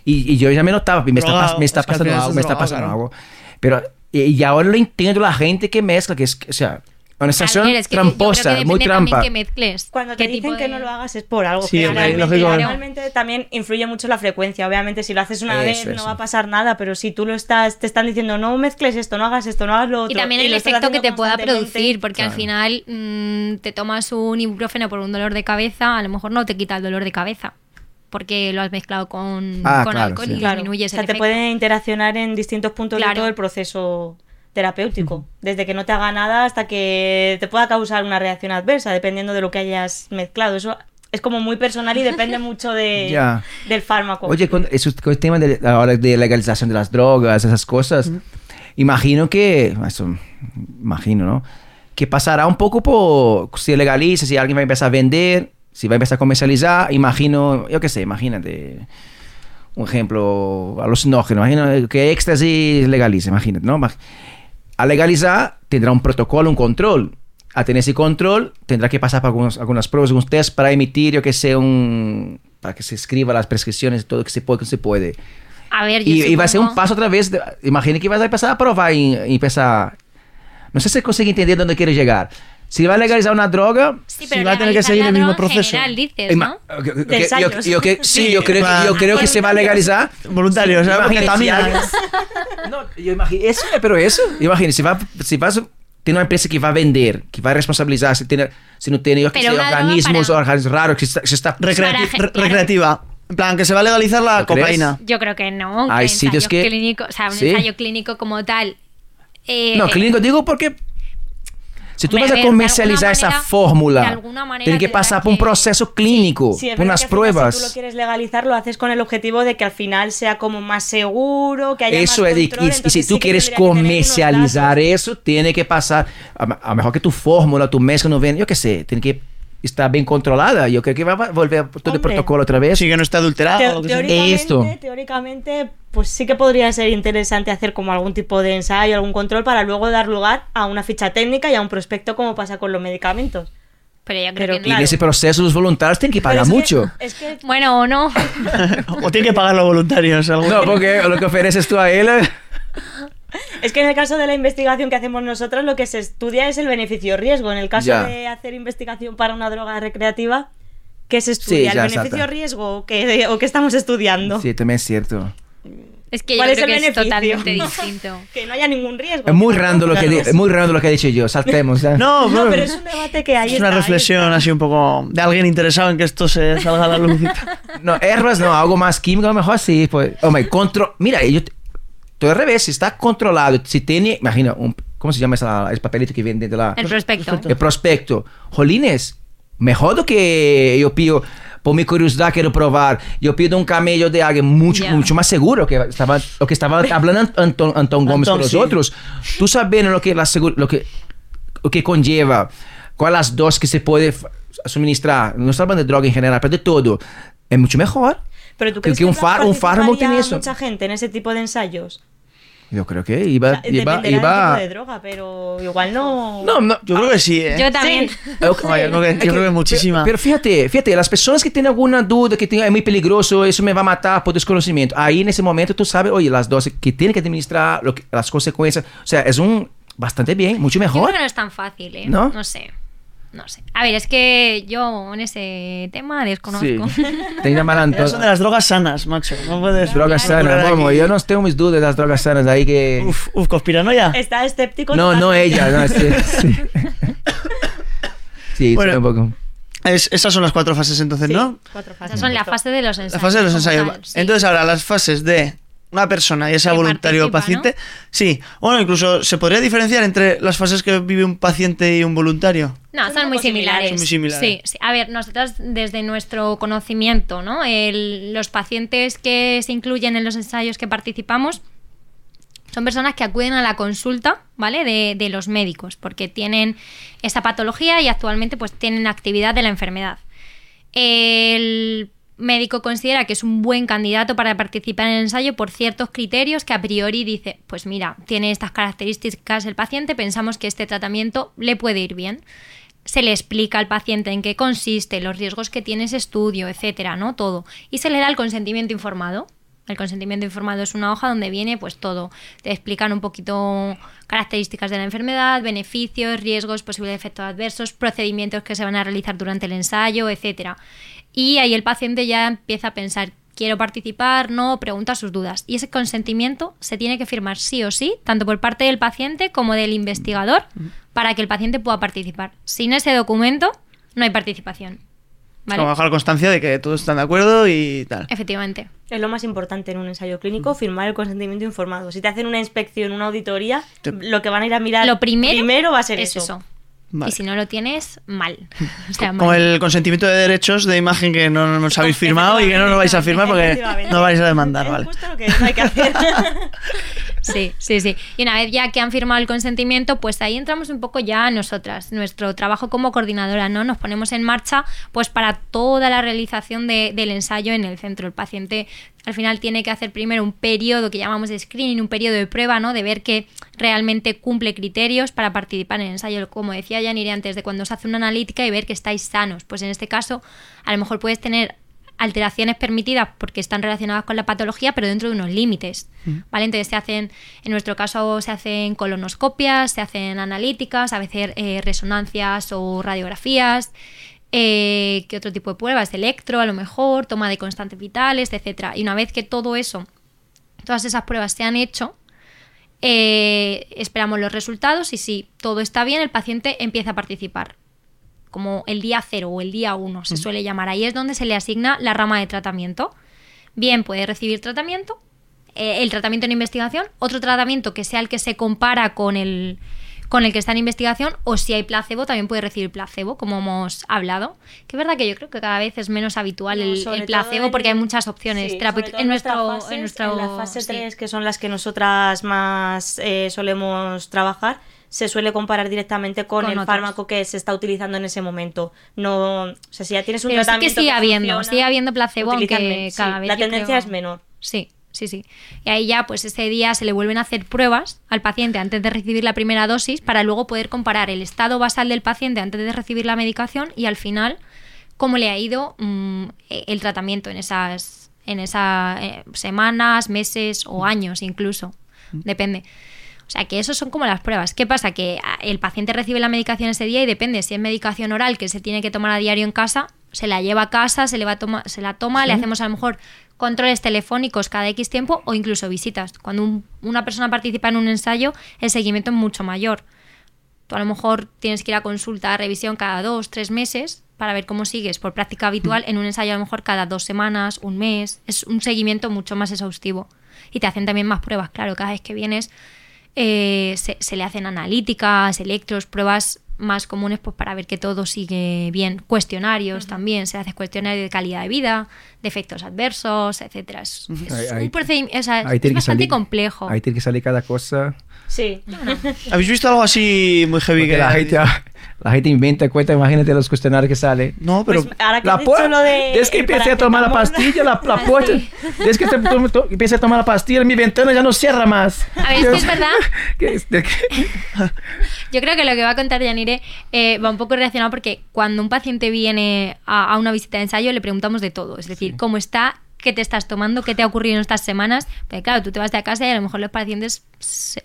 Y, y yo ya me notaba, me está, Drogado, me está pasando algo, me está pasando algo. Pero, y, y ahora lo entiendo la gente que mezcla, que es, o sea, una sensación Javier, es que que tramposa, muy trampa. que mezcles. Cuando te dicen que no lo hagas es por algo. Sí, lógico. Realmente también influye mucho la frecuencia. Obviamente, si lo haces una Eso, vez eso. no va a pasar nada, pero si tú lo estás, te están diciendo no mezcles esto, no hagas esto, no hagas lo otro. Y también el efecto que te pueda producir, porque al final mm, te tomas un ibuprofeno por un dolor de cabeza, a lo mejor no te quita el dolor de cabeza, porque lo has mezclado con, Ah, con claro, alcohol sí. y Claro. disminuyes o sea, el te efecto. puede interaccionar en distintos puntos Claro. de todo el proceso terapéutico. Desde que no te haga nada hasta que te pueda causar una reacción adversa, dependiendo de lo que hayas mezclado. Eso es como muy personal y depende mucho de, del fármaco. Oye, con, eso, con el tema de, ahora de legalización de las drogas, esas cosas, imagino que, eso, imagino, ¿no? Que pasará un poco por, si legaliza, si alguien va a empezar a vender, si va a empezar a comercializar, imagino, yo qué sé, imagínate, un ejemplo, alucinógeno, imagino que éxtasis legaliza, imagínate, ¿no? Al legalizar, tendrá un protocolo, un control. A tener ese control, tendrá que pasar por algunos- algunas pruebas, algunos test para emitir, yo que sé, un... para que se escriba las prescripciones, todo que se puede, que se puede. A ver, yo Y, y va a ser un paso otra vez. imagina que vas a empezar a probar y, y empezar. No sé si consigue entender dónde quiere llegar. Si va a legalizar una droga. Sí, si va a tener que seguir el mismo proceso. general, dices, ima- ¿no? que- que- De yo- sí, Sí, yo creo, yo creo que se va a legalizar. Voluntario, o sea, porque Imagínate, si también. No, yo imagino, eso, pero eso, imagínate, si va, si vas, tiene una empresa que va a vender, que va a responsabilizar, si, tiene, si no tiene, yo que sé, organismos para- organismos raros, que está, que está Recreati- Para recreativa. En plan, que se va a legalizar la cocaína. Yo creo que no. Hay que sitios que- clínico, o sea, un Sí. ensayo clínico como tal. eh, No, clínico digo porque si tú Hombre, vas a comercializar esa manera- fórmula, tienes que pasar por un proceso clínico, Sí, es por unas pruebas. Si tú lo quieres legalizar, lo haces con el objetivo de que al final sea como más seguro, que haya Eso más es, control, y, y si sí tú que quieres comercializar eso, tiene que pasar, a, mejor que tu fórmula, tu mezcla no ven, yo qué sé, tiene que estar bien controlada. Yo creo que va a volver todo el Hombre. protocolo otra vez. Sí, que no está adulterado. Teo- o lo que sea. teóricamente, Esto. teóricamente, pues sí que podría ser interesante hacer como algún tipo de ensayo, algún control para luego dar lugar a una ficha técnica y a un prospecto como pasa con los medicamentos. Pero yo creo Pero que Y no. en claro. ese proceso los voluntarios tienen que pagar es que- mucho. es que Bueno, o no. o tiene que pagar los voluntarios. algo. No, porque lo que ofreces tú a él... Es que en el caso de la investigación que hacemos nosotros, lo que se estudia es el beneficio-riesgo. En el caso Ya. de hacer investigación para una droga recreativa, ¿qué se estudia? ya, ¿El beneficio-riesgo o qué, o qué estamos estudiando? Sí, también es cierto. Es que yo ¿Cuál es creo el que es beneficio? totalmente distinto. Que no haya ningún riesgo. Es muy raro lo que, es muy raro lo que he dicho yo. Saltemos. ¿eh? No, No, pero es un debate que hay. es una reflexión así un poco de alguien interesado en que esto se salga a la luz. No, ervas no, algo más químico, a lo mejor sí. Pues, hombre, contro... Mira, yo... Todo al revés, si está controlado, si tiene... Imagina, un, ¿cómo se llama esa, el papelito que viene de la... El prospecto. El prospecto. Jolines, mejor do que yo pido, por mi curiosidad quiero probar, yo pido un camello de alguien mucho, Ya. mucho más seguro que estaba, lo que estaba hablando Ant- Antón, Antón Gómez con los sí. otros. Tú sabiendo lo que, la lo que, lo que conlleva, cuáles las dos que se puede suministrar, no estamos hablando de droga en general, pero de todo, es mucho mejor. Pero tú que- crees que un en plan far- un fármaco tiene eso. mucha gente en ese tipo de ensayos. Yo creo que iba, O sea, iba, iba- del tipo de droga, pero igual no. No, no, Yo creo que sí, ¿eh? Yo también. Sí. Yo creo que- yo creo que muchísima. Pero, pero fíjate, fíjate, las personas que tienen alguna duda, que es muy peligroso, eso me va a matar por desconocimiento. Ahí en ese momento tú sabes, oye, las dosis que tienen que administrar, lo que- las consecuencias. O sea, es un bastante bien, mucho Yo mejor. creo que no es tan fácil, ¿eh? ¿No? No sé. No sé. A ver, es que yo en ese tema desconozco. Sí. Tenía mal Esas antojo. son de las drogas sanas, macho. No puedes. Drogas sanas, vamos, yo no tengo mis dudas de las drogas sanas ahí que... Uf, uf, conspiranoia. Está escéptico. No, no ella, no, sí. Sí, sí Bueno, sí, un poco. Es- esas son las cuatro fases entonces, Sí, ¿no? cuatro fases. Esas son la fase de los La ensayos. fase de los ensayos. tal, sí. Entonces ahora las fases de una persona, ya sea Que voluntario o paciente. Sí. Bueno, incluso se podría diferenciar entre las fases que vive un paciente y un voluntario. No, Son muy similares. similares. Son muy similares. Sí, sí. A ver, nosotros desde nuestro conocimiento, ¿no? El- los pacientes que se incluyen en los ensayos que participamos son personas que acuden a la consulta, ¿vale? De, de los médicos, porque tienen esa patología y actualmente pues tienen actividad de la enfermedad. El médico considera que es un buen candidato para participar en el ensayo por ciertos criterios que a priori dice, pues mira, tiene estas características el paciente, pensamos que este tratamiento le puede ir bien. Se le explica al paciente en qué consiste, los riesgos que tiene ese estudio, etcétera, ¿no? Todo. Y se le da el consentimiento informado. El consentimiento informado es una hoja donde viene pues todo. Te explican un poquito características de la enfermedad, beneficios, riesgos, posibles efectos adversos, procedimientos que se van a realizar durante el ensayo, etcétera. Y ahí el paciente ya empieza a pensar, quiero participar, no, pregunta sus dudas. Y ese consentimiento se tiene que firmar sí o sí, tanto por parte del paciente como del investigador, para que el paciente pueda participar. Sin ese documento no hay participación. ¿Vale? Como dejar constancia de que todos están de acuerdo y tal. Efectivamente. Es lo más importante en un ensayo clínico, firmar el consentimiento informado. Si te hacen una inspección, una auditoría, Te- lo que van a ir a mirar Lo primero, va a ser es eso. eso. Vale. Y si no lo tienes, mal. O sea, Como el consentimiento de derechos de imagen que no nos habéis firmado y que no nos vais a firmar porque no vais a demandar, Es vale. justo lo que hay que hacer. Sí, sí, sí. Y una vez ya que han firmado el consentimiento, pues ahí entramos un poco ya nosotras, nuestro trabajo como coordinadora, ¿no? Nos ponemos en marcha pues para toda la realización de- del ensayo en el centro. El paciente al final tiene que hacer primero un periodo que llamamos de screening, un periodo de prueba, ¿no? De ver que realmente cumple criterios para participar en el ensayo. Como decía Yanire antes, de cuando se hace una analítica y ver que estáis sanos. Pues en este caso, a lo mejor puedes tener alteraciones permitidas porque están relacionadas con la patología, pero dentro de unos límites. ¿Vale? Entonces se hacen, en nuestro caso, se hacen colonoscopias, se hacen analíticas, a veces eh, resonancias o radiografías. Eh, ¿Qué otro tipo de pruebas? Electro, a lo mejor, toma de constantes vitales, etcétera. Y una vez que todo eso, todas esas pruebas se han hecho, eh, esperamos los resultados y si todo está bien, el paciente empieza a participar como el día cero o el día uno, se suele llamar. Ahí es donde se le asigna la rama de tratamiento. Bien, puede recibir tratamiento, eh, el tratamiento en investigación, otro tratamiento que sea el que se compara con el, con el que está en investigación, o si hay placebo, también puede recibir placebo, como hemos hablado. Que es verdad que yo creo que cada vez es menos habitual el, placebo en- porque hay muchas opciones sí, terapéuticas en nuestro, fases, en nuestro en la fase sí. 3, que son las que nosotras más eh, solemos trabajar, se suele comparar directamente con, Con el otros. fármaco que se está utilizando en ese momento. No, o sea, si ya tienes un Pero sí que tratamiento sigue habiendo, funciona, sigue habiendo placebo, aunque sí, cada vez la tendencia creo- es menor. Sí, sí, sí. Y ahí ya, pues ese día se le vuelven a hacer pruebas al paciente antes de recibir la primera dosis para luego poder comparar el estado basal del paciente antes de recibir la medicación y al final cómo le ha ido mm, el tratamiento en esas, en esas eh, semanas, meses o años incluso. Depende. O sea, que esos son como las pruebas. ¿Qué pasa? Que ah, el paciente recibe la medicación ese día y depende si es medicación oral que se tiene que tomar a diario en casa, se la lleva a casa, se, le va a toma- se la toma, le hacemos a lo mejor controles telefónicos cada X tiempo o incluso visitas. Cuando un- una persona participa en un ensayo, el seguimiento es mucho mayor. Tú a lo mejor tienes que ir a consulta, a revisión cada dos, tres meses para ver cómo sigues por práctica habitual. En un ensayo a lo mejor cada dos semanas, un mes. Es un seguimiento mucho más exhaustivo. Y te hacen también más pruebas, claro. Cada vez que vienes eh, se, se le hacen analíticas, electros, pruebas más comunes pues para ver que todo sigue bien. Cuestionarios también, se hace cuestionario de calidad de vida, de efectos adversos, etcétera. Es, es Ahí- ahí- un procedimiento, o sea, es bastante salir- complejo. Ahí tiene que salir cada cosa. Sí. ¿Habéis visto algo así muy heavy Porque que la gente, la gente inventa cuenta, imagínate los cuestionarios que sale. No, pero Pues ahora que La has lo de. Desde que empecé a tomar la pastilla, la, la puerta. sí. Desde que te- to- to- empecé a tomar la pastilla, mi ventana ya no cierra más. A ver, es que es verdad. Que es de que- Yo creo que lo que va a contar Yanire eh, va un poco relacionado porque cuando un paciente viene a, a una visita de ensayo le preguntamos de todo. Es decir, cómo está, qué te estás tomando, qué te ha ocurrido en estas semanas. Porque claro, tú te vas de casa y a lo mejor los pacientes,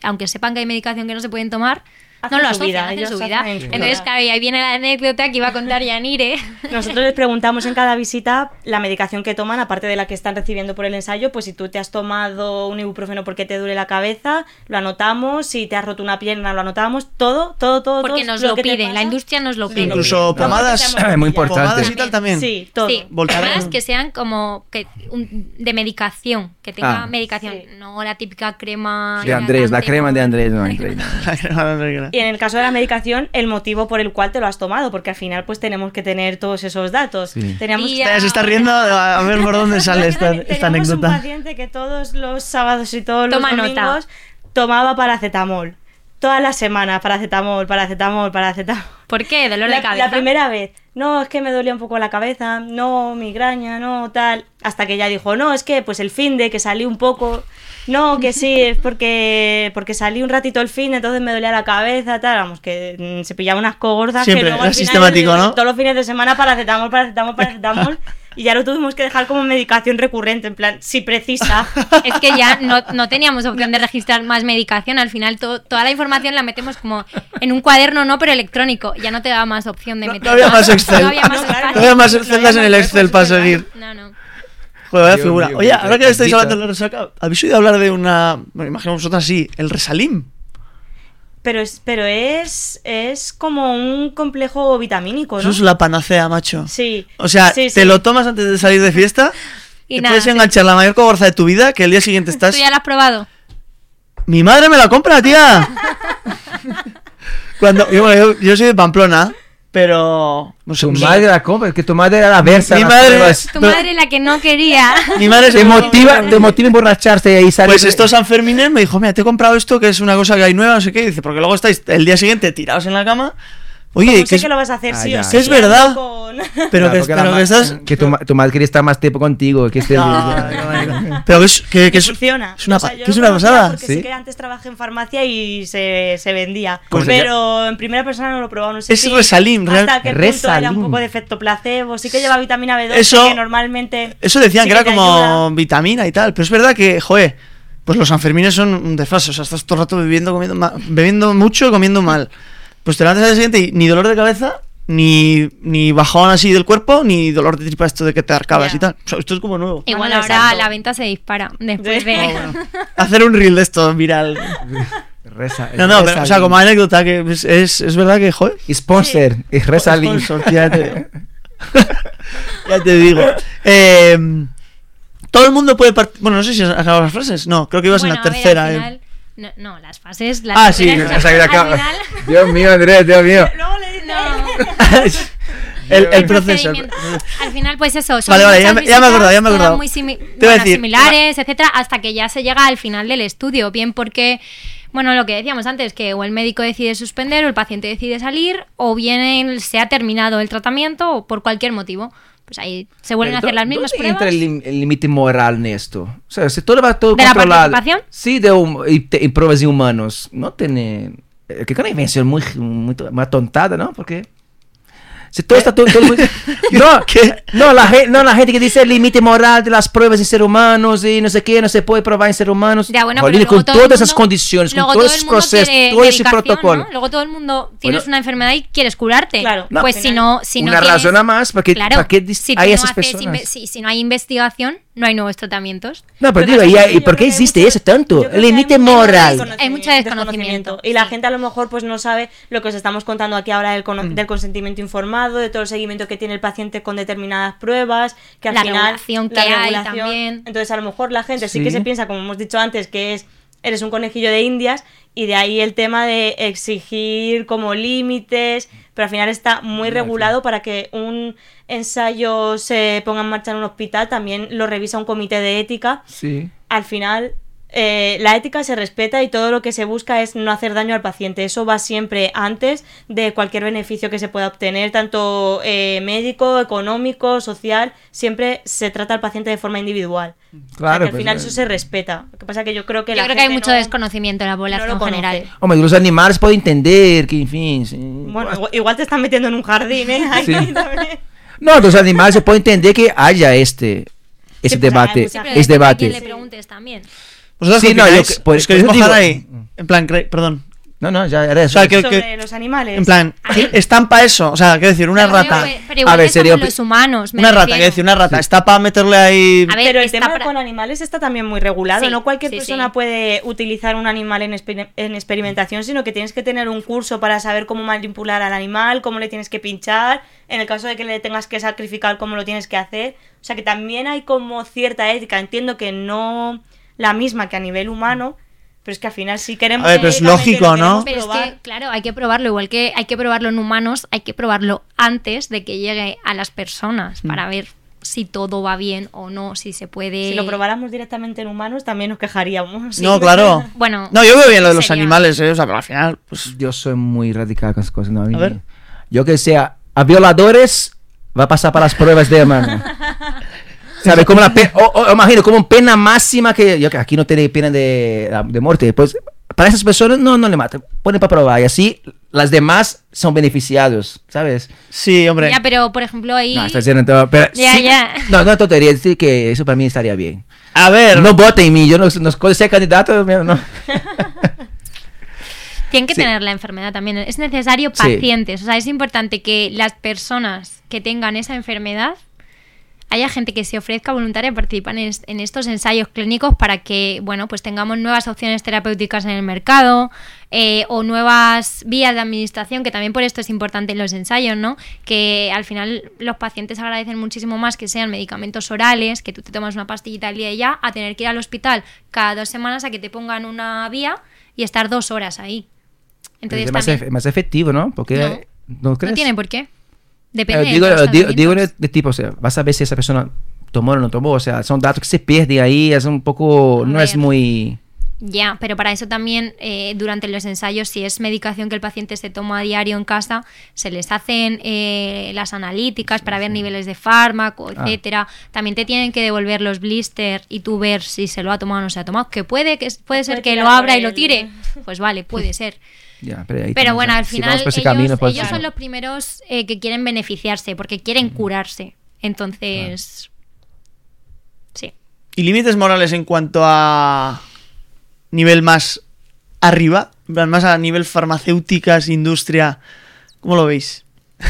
aunque sepan que hay medicación que no se pueden tomar, No, lo su asocian, vida, hacen su hacen vida. vida. Entonces, claro, y ahí viene la anécdota que iba a contar Yanire. Nosotros les preguntamos en cada visita la medicación que toman, aparte de la que están recibiendo por el ensayo, pues si tú te has tomado un ibuprofeno porque te duele la cabeza, lo anotamos, si te has roto una pierna, lo anotamos, todo, todo, todo. Porque todo nos lo que te pide, pasa. la industria nos lo Sí, pide. Incluso lo que pomadas. Muy importante. Pomadas y tal también. Sí, todo. Sí, además que sean como que un- de medicación, que tenga Ah. medicación, Sí. no la típica crema. De Andrés, la crema de Andrés, no, increíble. Y en el caso de la medicación, el motivo por el cual te lo has tomado, porque al final pues tenemos que tener todos esos datos. Sí. Teníamos Se está riendo a ver por dónde sale esta, esta Teníamos un anécdota. paciente que todos los sábados y todos Toma los nota. domingos tomaba paracetamol. Toda la semana, paracetamol, paracetamol, paracetamol. ¿Por qué? Dolor La, de cabeza. la primera vez, no, es que me dolía un poco la cabeza, no, migraña, no, tal. Hasta que ya dijo, no, es que pues el fin de que salí un poco. No, que sí, es porque, porque salí un ratito el fin, entonces me dolía la cabeza, tal. Vamos, que mm, se pillaba unas cogordas Siempre, que luego era al final, sistemático, ¿no? Todos los fines de semana paracetamol, paracetamol, paracetamol. y ya lo tuvimos que dejar como medicación recurrente, en plan, si precisa. Es que ya no, no teníamos opción de registrar más medicación. Al final to- toda la información la metemos como en un cuaderno, no, pero electrónico. Ya no te da más opción de meter. no había más Excel. No había más No, claro. espacio. No había más No celdas en el Excel para seguir. No, no. Joder, figura. mío, Oye, ahora que estáis hablando de la resaca, ¿habéis oído hablar de una. Bueno, imagino vosotras sí, el resalim? Pero es, pero es, es como un complejo vitamínico, ¿no? Eso es la panacea, macho. Sí. O sea, Sí, te sí. lo tomas antes de salir de fiesta. Y te nada, puedes sí. enganchar la mayor cogorza de tu vida que el día siguiente estás. ¿Tú ya lo has probado? Mi madre me la compra, tía. Cuando yo, bueno, yo, yo soy de Pamplona, pero no sé, Tu no sé. madre la compra, que tu madre era la versa. Mi madre- pruebas. Tu Pero- madre la que no quería. mi madre se Te motiva, te motiva a emborracharse y salir. Pues estos San Fermines me dijo, mira, te he comprado esto que es una cosa que hay nueva, no sé qué. Dice, porque luego estáis el día siguiente tirados en la cama. Oye, que sé es, que lo vas a hacer Ah, sí ya. o Que sí. es verdad. con- pero Claro, que, pero ma- que estás... Que tu, ma- tu madre quería estar más tiempo contigo. Que esté No, pero que es, que, que es, funciona. es una, O sea, que es una pasada. Porque Sí. sí que antes trabajé en farmacia y se, se vendía. ¿Cómo se pero en primera persona no lo he probado. No sé Es si Resalim, real- Hasta qué punto era un poco de efecto placebo. Sí que lleva vitamina B12 Eso- que normalmente. Eso decían sí que era como ayuda. vitamina y tal. Pero es verdad que, joder, pues los Sanfermines son un desfase. O sea, estás todo el rato bebiendo, comiendo, bebiendo mucho y comiendo mal. Pues te levantas al día siguiente y ni dolor de cabeza, ni, ni bajón así del cuerpo, ni dolor de tripa esto de que te arcabas y tal. O sea, esto es como nuevo. Igual ahora exacto. la venta se dispara después de... Oh, bueno. Hacer un reel de esto viral. Reza, No, no, pero, o sea, como anécdota, que es, es, es verdad que, joder. Sponsor, es Resalín. Sponsor, ya te, ya te digo. Eh, todo el mundo puede participar. Bueno, no sé si has acabado las frases. No, creo que ibas Bueno, en la ver, tercera. eh. No, no, las fases... La Ah, sí, al final- Dios mío, Andrés, Dios mío. Luego le. No. el, el el proceso. Al final, pues eso. Son Vale, vale, ya me- ya me he acordado, ya me he acordado. muy simi- Te iba a bueno, decir, similares, etcétera, hasta que ya se llega al final del estudio. Bien porque, bueno, lo que decíamos antes, que o el médico decide suspender o el paciente decide salir, o bien se ha terminado el tratamiento o por cualquier motivo. Pues ahí se vuelven a hacer las mismas ¿Dónde pruebas. entra el, límite moral en esto? O sea, si todo va todo ¿De la controlado. participación? Sí, de hum- y, te- y pruebas de humanos. No tiene... eh, Que es una invención muy, muy, muy tontada, ¿no? Porque... Si todo está todo, todo muy- no, ¿Qué? no, la gente, no, la gente que dice el límite moral de las pruebas en seres humanos y no sé qué, no se puede probar en seres humanos. Ya, bueno, Jolín, pero luego con todo el todas esas mundo- condiciones, con todos esos procesos, todo ese protocolo. ¿no? Luego todo el mundo tienes Bueno, una enfermedad y quieres curarte. Claro. Pues No. si no, si no Una tienes- razón a más para que, Claro, para que dis- si hay no esas haces personas. si, si no hay investigación, no hay nuevos tratamientos. No, pero que digo, ¿y, es que ¿y yo por qué existe mucho- eso tanto? El límite moral. Hay mucho desconocimiento, Y la gente a lo mejor pues no sabe lo que os estamos contando aquí ahora del, del consentimiento informado, de todo el seguimiento que tiene el paciente con determinadas pruebas, que al La final regulación que hay también. Entonces a lo mejor la gente sí. que se piensa, como hemos dicho antes, que es eres un conejillo de indias y de ahí el tema de exigir como límites, pero al final está muy regulado para que un ensayo se ponga en marcha en un hospital, también lo revisa un comité de ética Sí. al final eh, la ética se respeta y todo lo que se busca es no hacer daño al paciente. Eso va siempre antes de cualquier beneficio que se pueda obtener, tanto eh, médico, económico, social. Siempre se trata al paciente de forma individual. O sea, Claro, que al pues, final eh. eso se respeta. Lo que pasa es que yo creo que Yo la creo que hay mucho no- desconocimiento en la población no general. Hombre, los animales pueden entender que, en fin. sí. Bueno, igual, igual te están metiendo en un jardín, ¿eh? Ahí Sí. también. No, los animales se puede entender que haya este ese Sí, pues, debate, mucha Pero es depende a debate. quién le preguntes también. ¿Vosotros Sí, no, yo ¿Os queréis mojar ahí? En plan, perdón. No, no, ya era O eso. sea, que, sobre que- los animales. en plan, A ver. están para eso. O sea, quiero decir, una Pero, rata. pero- pero igual A ver, los humanos. me Una rata, quiero decir, una rata. Sí. Está para meterle ahí. A ver, Pero el tema para- con animales está también muy regulado. Sí, no cualquier sí, persona sí. puede utilizar un animal en, exper- en experimentación, sino que tienes que tener un curso para saber cómo manipular al animal, cómo le tienes que pinchar, en el caso de que le tengas que sacrificar, cómo lo tienes que hacer. O sea que también hay como cierta ética. Entiendo que no la misma que a nivel humano, pero es que al final sí queremos... A ver, pero es lógico, ¿no? queremos Pero es probar. que, claro, hay que probarlo. Igual que hay que probarlo en humanos, hay que probarlo antes de que llegue a las personas para ver si todo va bien o no, si se puede. Si lo probáramos directamente en humanos, también nos quejaríamos. No, claro. Bueno, No, yo veo bien lo de los sería- animales, ¿eh? O sea, pero al final, pues. Yo soy muy radical con esas cosas. No, a mí- A ver. Yo que sea a violadores, va a pasar para las pruebas de mano. ¿Sabe? Como la o, o- imagino, como pena máxima que yo aquí no tiene pena de, de muerte. Pues para esas personas no, no le matan. Ponen para probar y así las demás son beneficiados, ¿sabes? Sí, hombre. Ya, pero por ejemplo ahí. No, estás diciendo todo, pero Ya, sí- ya. No, no, tontería, decir que eso para mí estaría bien. A ver. No voten en mí, yo no, no ser candidato, no. Tienen que Sí. tener la enfermedad también. Es necesario Sí. pacientes. O sea, es importante que las personas que tengan esa enfermedad haya gente que se ofrezca voluntaria a participar en, est- en estos ensayos clínicos para que, bueno, pues tengamos nuevas opciones terapéuticas en el mercado eh, o nuevas vías de administración, que también por esto es importante en los ensayos, ¿no? Que al final los pacientes agradecen muchísimo más que sean medicamentos orales, que tú te tomas una pastillita al día y ya, a tener que ir al hospital cada dos semanas a que te pongan una vía y estar dos horas ahí. Entonces es más, también- más efectivo, ¿no? Porque No. no, crees? no tiene por qué. Depende Eh, de digo, los digo, digo de, de tipo, o sea, vas a ver si esa persona tomó o no tomó, o sea, son datos que se pierden ahí, es un poco, A no es muy... Ya, pero para eso también eh, durante los ensayos, si es medicación que el paciente se toma a diario en casa, se les hacen eh, las analíticas para ver niveles de fármaco, Ah. etcétera. También te tienen que devolver los blister y tú ver si se lo ha tomado o no se ha tomado. Que puede, que puede ser Puede que lo abra y lo tire. Pues vale, puede ser. Ya, pero ahí Pero tenemos, bueno, ya. al Si final ese ellos, camino, pues, ellos claro. son los primeros eh, que quieren beneficiarse porque quieren curarse. Entonces, sí. ¿Y límites morales en cuanto a nivel más arriba? Más a nivel farmacéuticas, industria. ¿Cómo lo veis?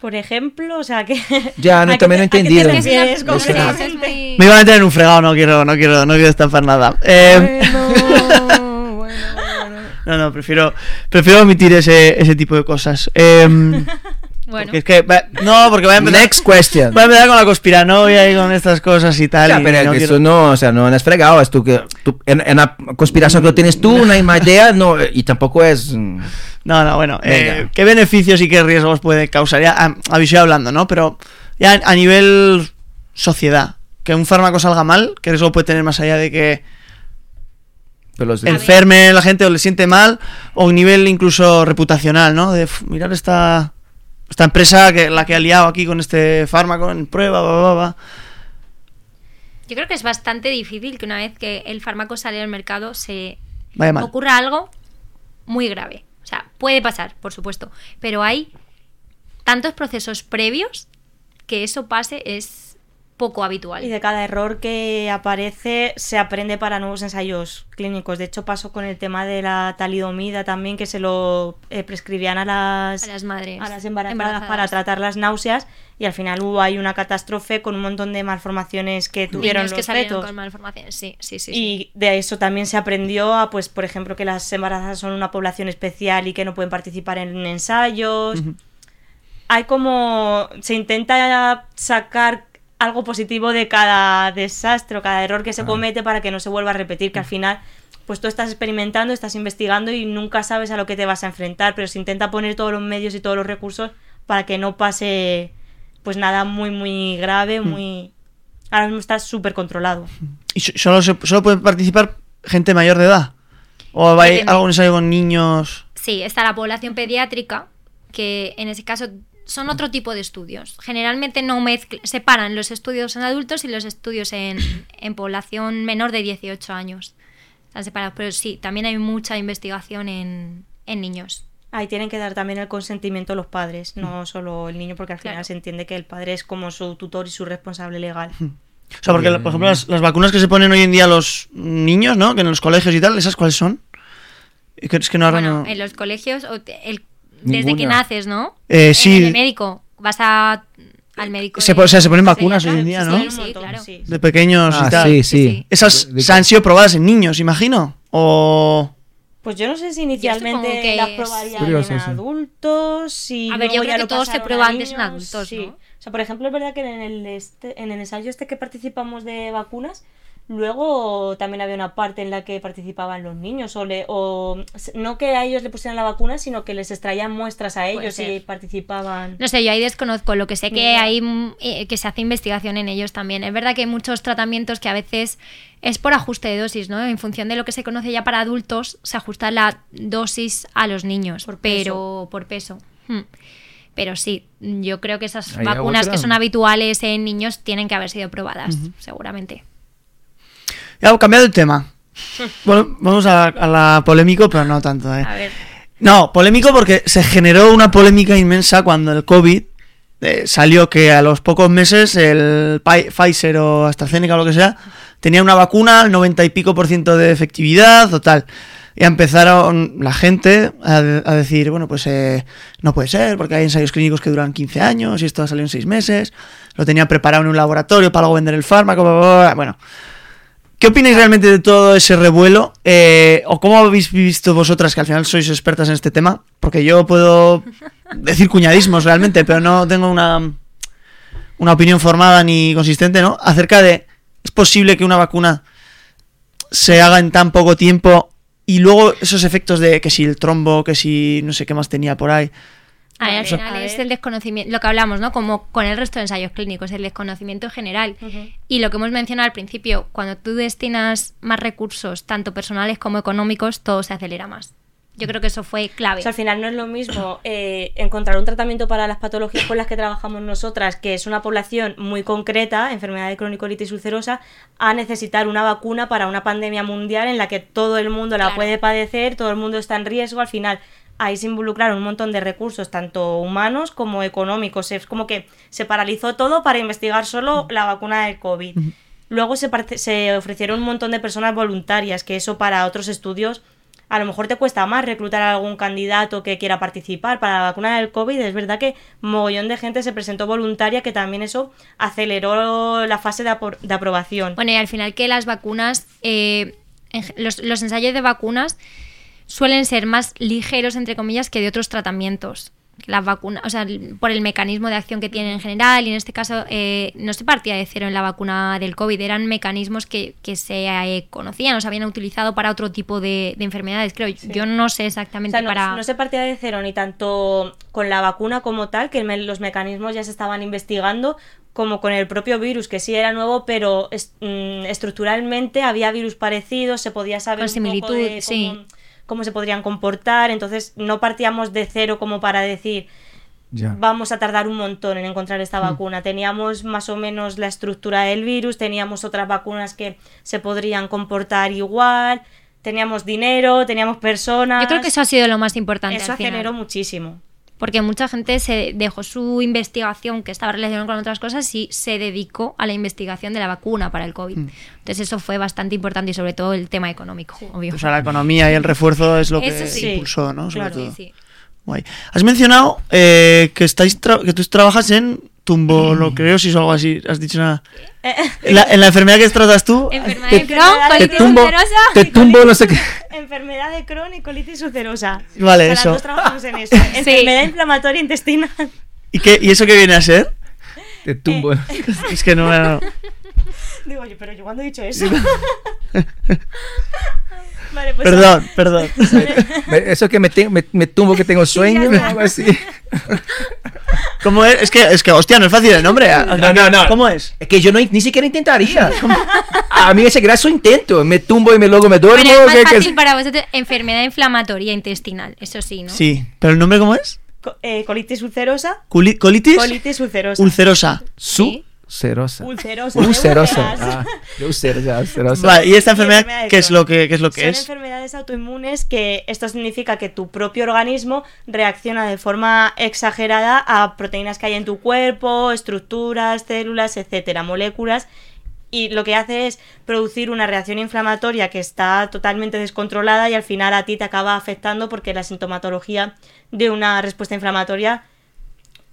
Por ejemplo, o sea que... Ya, no, ¿a qué también te- he te entendido. Refieres Es que- Me iba a meter en un fregado, no quiero, no quiero, no quiero estampar nada. Eh, no, no, prefiero, prefiero omitir ese, ese tipo de cosas. Eh, Bueno. porque es que, va- no, porque voy a empezar, Next question. voy a empezar con la conspiranoia y con estas cosas y tal. Ya, y pero no que quiero- eso no, o sea, no es fregado, es tú que, tú- en, en la conspiración que lo tienes tú, no hay más idea, no, y tampoco es... mm, No, no, bueno, Venga. eh, ¿qué beneficios y qué riesgos puede causar? Ya ah, habéis ido hablando, ¿no? Pero ya a nivel sociedad, que un fármaco salga mal, ¿qué riesgo puede tener más allá de que pero los- enferme la gente o le siente mal, o a nivel incluso reputacional, ¿no? De "Uf, mirar esta, esta empresa que la que ha liado aquí con este fármaco en prueba, va, va, va. Yo creo que es bastante difícil que una vez que el fármaco sale al mercado se Vaya ocurra algo muy grave. O sea, puede pasar, por supuesto, pero hay tantos procesos previos que eso pase es poco habitual. Y de cada error que aparece se aprende para nuevos ensayos clínicos. De hecho, pasó con el tema de la talidomida también, que se lo eh, prescribían a las, A las madres a las embarazadas, embarazadas. para tratar las náuseas y al final hubo ahí una catástrofe con un montón de malformaciones que tuvieron Niños que los salieron fetos. con malformaciones, sí, sí, sí. sí. Y de eso también se aprendió a, pues, por ejemplo, que las embarazadas son una población especial y que no pueden participar en ensayos. Hay como. Se intenta sacar algo positivo de cada desastre o cada error que se comete para que no se vuelva a repetir, que al final. Pues tú estás experimentando, estás investigando y nunca sabes a lo que te vas a enfrentar, pero se intenta poner todos los medios y todos los recursos para que no pase pues nada muy muy grave, muy ahora mismo está súper controlado. ¿Y so- solo, se- solo puede participar gente mayor de edad? ¿O hay algún ensayo con niños? Sí, está la población pediátrica, que en ese caso son otro tipo de estudios. Generalmente no mezcl- separan los estudios en adultos y los estudios en, en población menor de 18 años. Están separados, pero sí, también hay mucha investigación en, en niños. Ahí tienen que dar también el consentimiento los padres, no solo el niño, porque al final Claro. se entiende que el padre es como su tutor y su responsable legal. O sea, porque, por ejemplo, las, las vacunas que se ponen hoy en día a los niños, ¿no? Que en los colegios y tal, ¿esas cuáles son? Es que- no ahora Bueno, no- en los colegios, o desde que naces, ¿no? Eh, En sí. el médico, vas a, al médico. Se de- o sea, se ponen sí, vacunas hoy en día, sí, ¿no? Sí, sí, claro. de pequeños y Ah, tal. sí, Sí, sí. sí. Esas De- se han sido probadas en niños, imagino. O. Pues yo no sé si inicialmente que las probarían curioso, en sí. adultos y A ver, yo luego creo ya que lo todo se pasaron prueba a antes en adultos, sí. ¿no? O sea, por ejemplo, es verdad que en el, este, en el ensayo este que participamos de vacunas, luego también había una parte en la que participaban los niños o, le, o no que a ellos le pusieran la vacuna, sino que les extraían muestras a ellos y participaban. No sé, yo ahí desconozco. Lo que sé que Mira. hay mm, eh, que se hace investigación en ellos también. Es verdad que hay muchos tratamientos que a veces es por ajuste de dosis, ¿no? En función de lo que se conoce ya para adultos, se ajusta la dosis a los niños, Por pero por peso. Hmm. Pero sí, yo creo que esas vacunas otra. que son habituales en niños tienen que haber sido probadas, seguramente. Ya, cambiado el tema. Bueno, vamos a, a la polémico, pero no tanto, ¿eh? A ver. No, polémico porque se generó una polémica inmensa cuando el COVID eh, salió que a los pocos meses el Pfizer o AstraZeneca o lo que sea tenía una vacuna al 90 y pico por ciento de efectividad o tal. Y empezaron la gente a, a decir, bueno, pues eh, no puede ser porque hay ensayos clínicos que duran 15 años y esto ha salido en 6 meses. Lo tenía preparado en un laboratorio para luego vender el fármaco. bla, bla, bla. Bueno, ¿Qué opináis realmente de todo ese revuelo? Eh, ¿O cómo habéis visto vosotras, que al final sois expertas en este tema? Porque yo puedo decir cuñadismos realmente, pero no tengo una, una opinión formada ni consistente, ¿no? Acerca de, ¿es posible que una vacuna se haga en tan poco tiempo y luego esos efectos de que si el trombo, que si no sé qué más tenía por ahí? A ver, al Vale, final a es el desconocimiento, lo que hablamos, ¿no? Como con el resto de ensayos clínicos, el desconocimiento general. Y lo que hemos mencionado al principio, cuando tú destinas más recursos, tanto personales como económicos, todo se acelera más. Yo creo que eso fue clave. O sea, al final no es lo mismo eh, encontrar un tratamiento para las patologías con las que trabajamos nosotras, que es una población muy concreta, enfermedad de cronicolitis ulcerosa, a necesitar una vacuna para una pandemia mundial en la que todo el mundo la Claro. puede padecer, todo el mundo está en riesgo. Al final, ahí se involucraron un montón de recursos, tanto humanos como económicos. Es como que se paralizó todo para investigar solo la vacuna del COVID. Luego se, se ofrecieron un montón de personas voluntarias, que eso para otros estudios a lo mejor te cuesta más reclutar a algún candidato que quiera participar. Para la vacuna del COVID es verdad que mogollón de gente se presentó voluntaria, que también eso aceleró la fase de, apro- de aprobación. Bueno, y al final que las vacunas, eh, los ensayos de vacunas suelen ser más ligeros, entre comillas, que de otros tratamientos. Las vacunas, o sea, por el mecanismo de acción que tienen en general, y en este caso eh, no se partía de cero en la vacuna del COVID, eran mecanismos que, que se eh, conocían o se habían utilizado para otro tipo de, de enfermedades, creo. Yo no sé O exactamente sea, no, para... no se partía de cero ni tanto con la vacuna como tal, que me- los mecanismos ya se estaban investigando, como con el propio virus, que sí era nuevo, pero mm, estructuralmente había virus parecidos, se podía saber Con un poco similitud, de sí. Cómo se podrían comportar, entonces no partíamos de cero como para decir Ya. vamos a tardar un montón en encontrar esta vacuna. Teníamos más o menos la estructura del virus, teníamos otras vacunas que se podrían comportar igual, teníamos dinero, teníamos personas. Yo creo que eso ha sido lo más importante. Eso al final. aceleró muchísimo. Porque mucha gente se dejó su investigación, que estaba relacionada con otras cosas, y se dedicó a la investigación de la vacuna para el COVID. Entonces eso fue bastante importante y sobre todo el tema económico, obvio. O sea, la economía y el refuerzo es lo que sí. impulsó, ¿no? Sobre Claro. todo. Sí, sí. Guay. Has mencionado eh, que estáis que tú trabajas en tumboloquerosis o algo así. Has dicho nada. En la, en la enfermedad que tratas tú. Enfermedad Te- de Crohn, te colitis tumbo- ulcerosa. Te tumbo no sé qué. Enfermedad de Crohn y colitis ulcerosa. Vale, O sea, las eso. dos trabajamos en eso. Enfermedad inflamatoria intestinal. ¿Y, qué, ¿Y eso qué viene a ser? Te tumbo. Es que no me. Digo, oye, pero yo cuando he dicho eso. Vale, pues Perdón, perdón. Eso que me, te- me, me tumbo que tengo sueño, algo así. ¿Cómo es? Es que, es que, hostia, no es fácil el nombre. No, no, no. ¿Cómo es? Es que yo no, ni siquiera intentaría. A mí ese graso intento. Me tumbo y me luego me duermo. Bueno, es que- más que- fácil para vosotros enfermedad inflamatoria intestinal, eso sí, ¿no? Sí. ¿Pero el nombre cómo es? co- eh, colitis ulcerosa. Culi- ¿Colitis? Colitis ulcerosa. Ulcerosa. Su. Ulcerosa. Ulcerosa. Ulceras. Ah, ulcerosa, ulcerosa. Vale, ¿y esta Y enfermedad qué es lo que, qué es, lo que Son es? enfermedades autoinmunes que esto significa que tu propio organismo reacciona de forma exagerada a proteínas que hay en tu cuerpo, estructuras, células, etcétera, moléculas y lo que hace es producir una reacción inflamatoria que está totalmente descontrolada y al final a ti te acaba afectando porque la sintomatología de una respuesta inflamatoria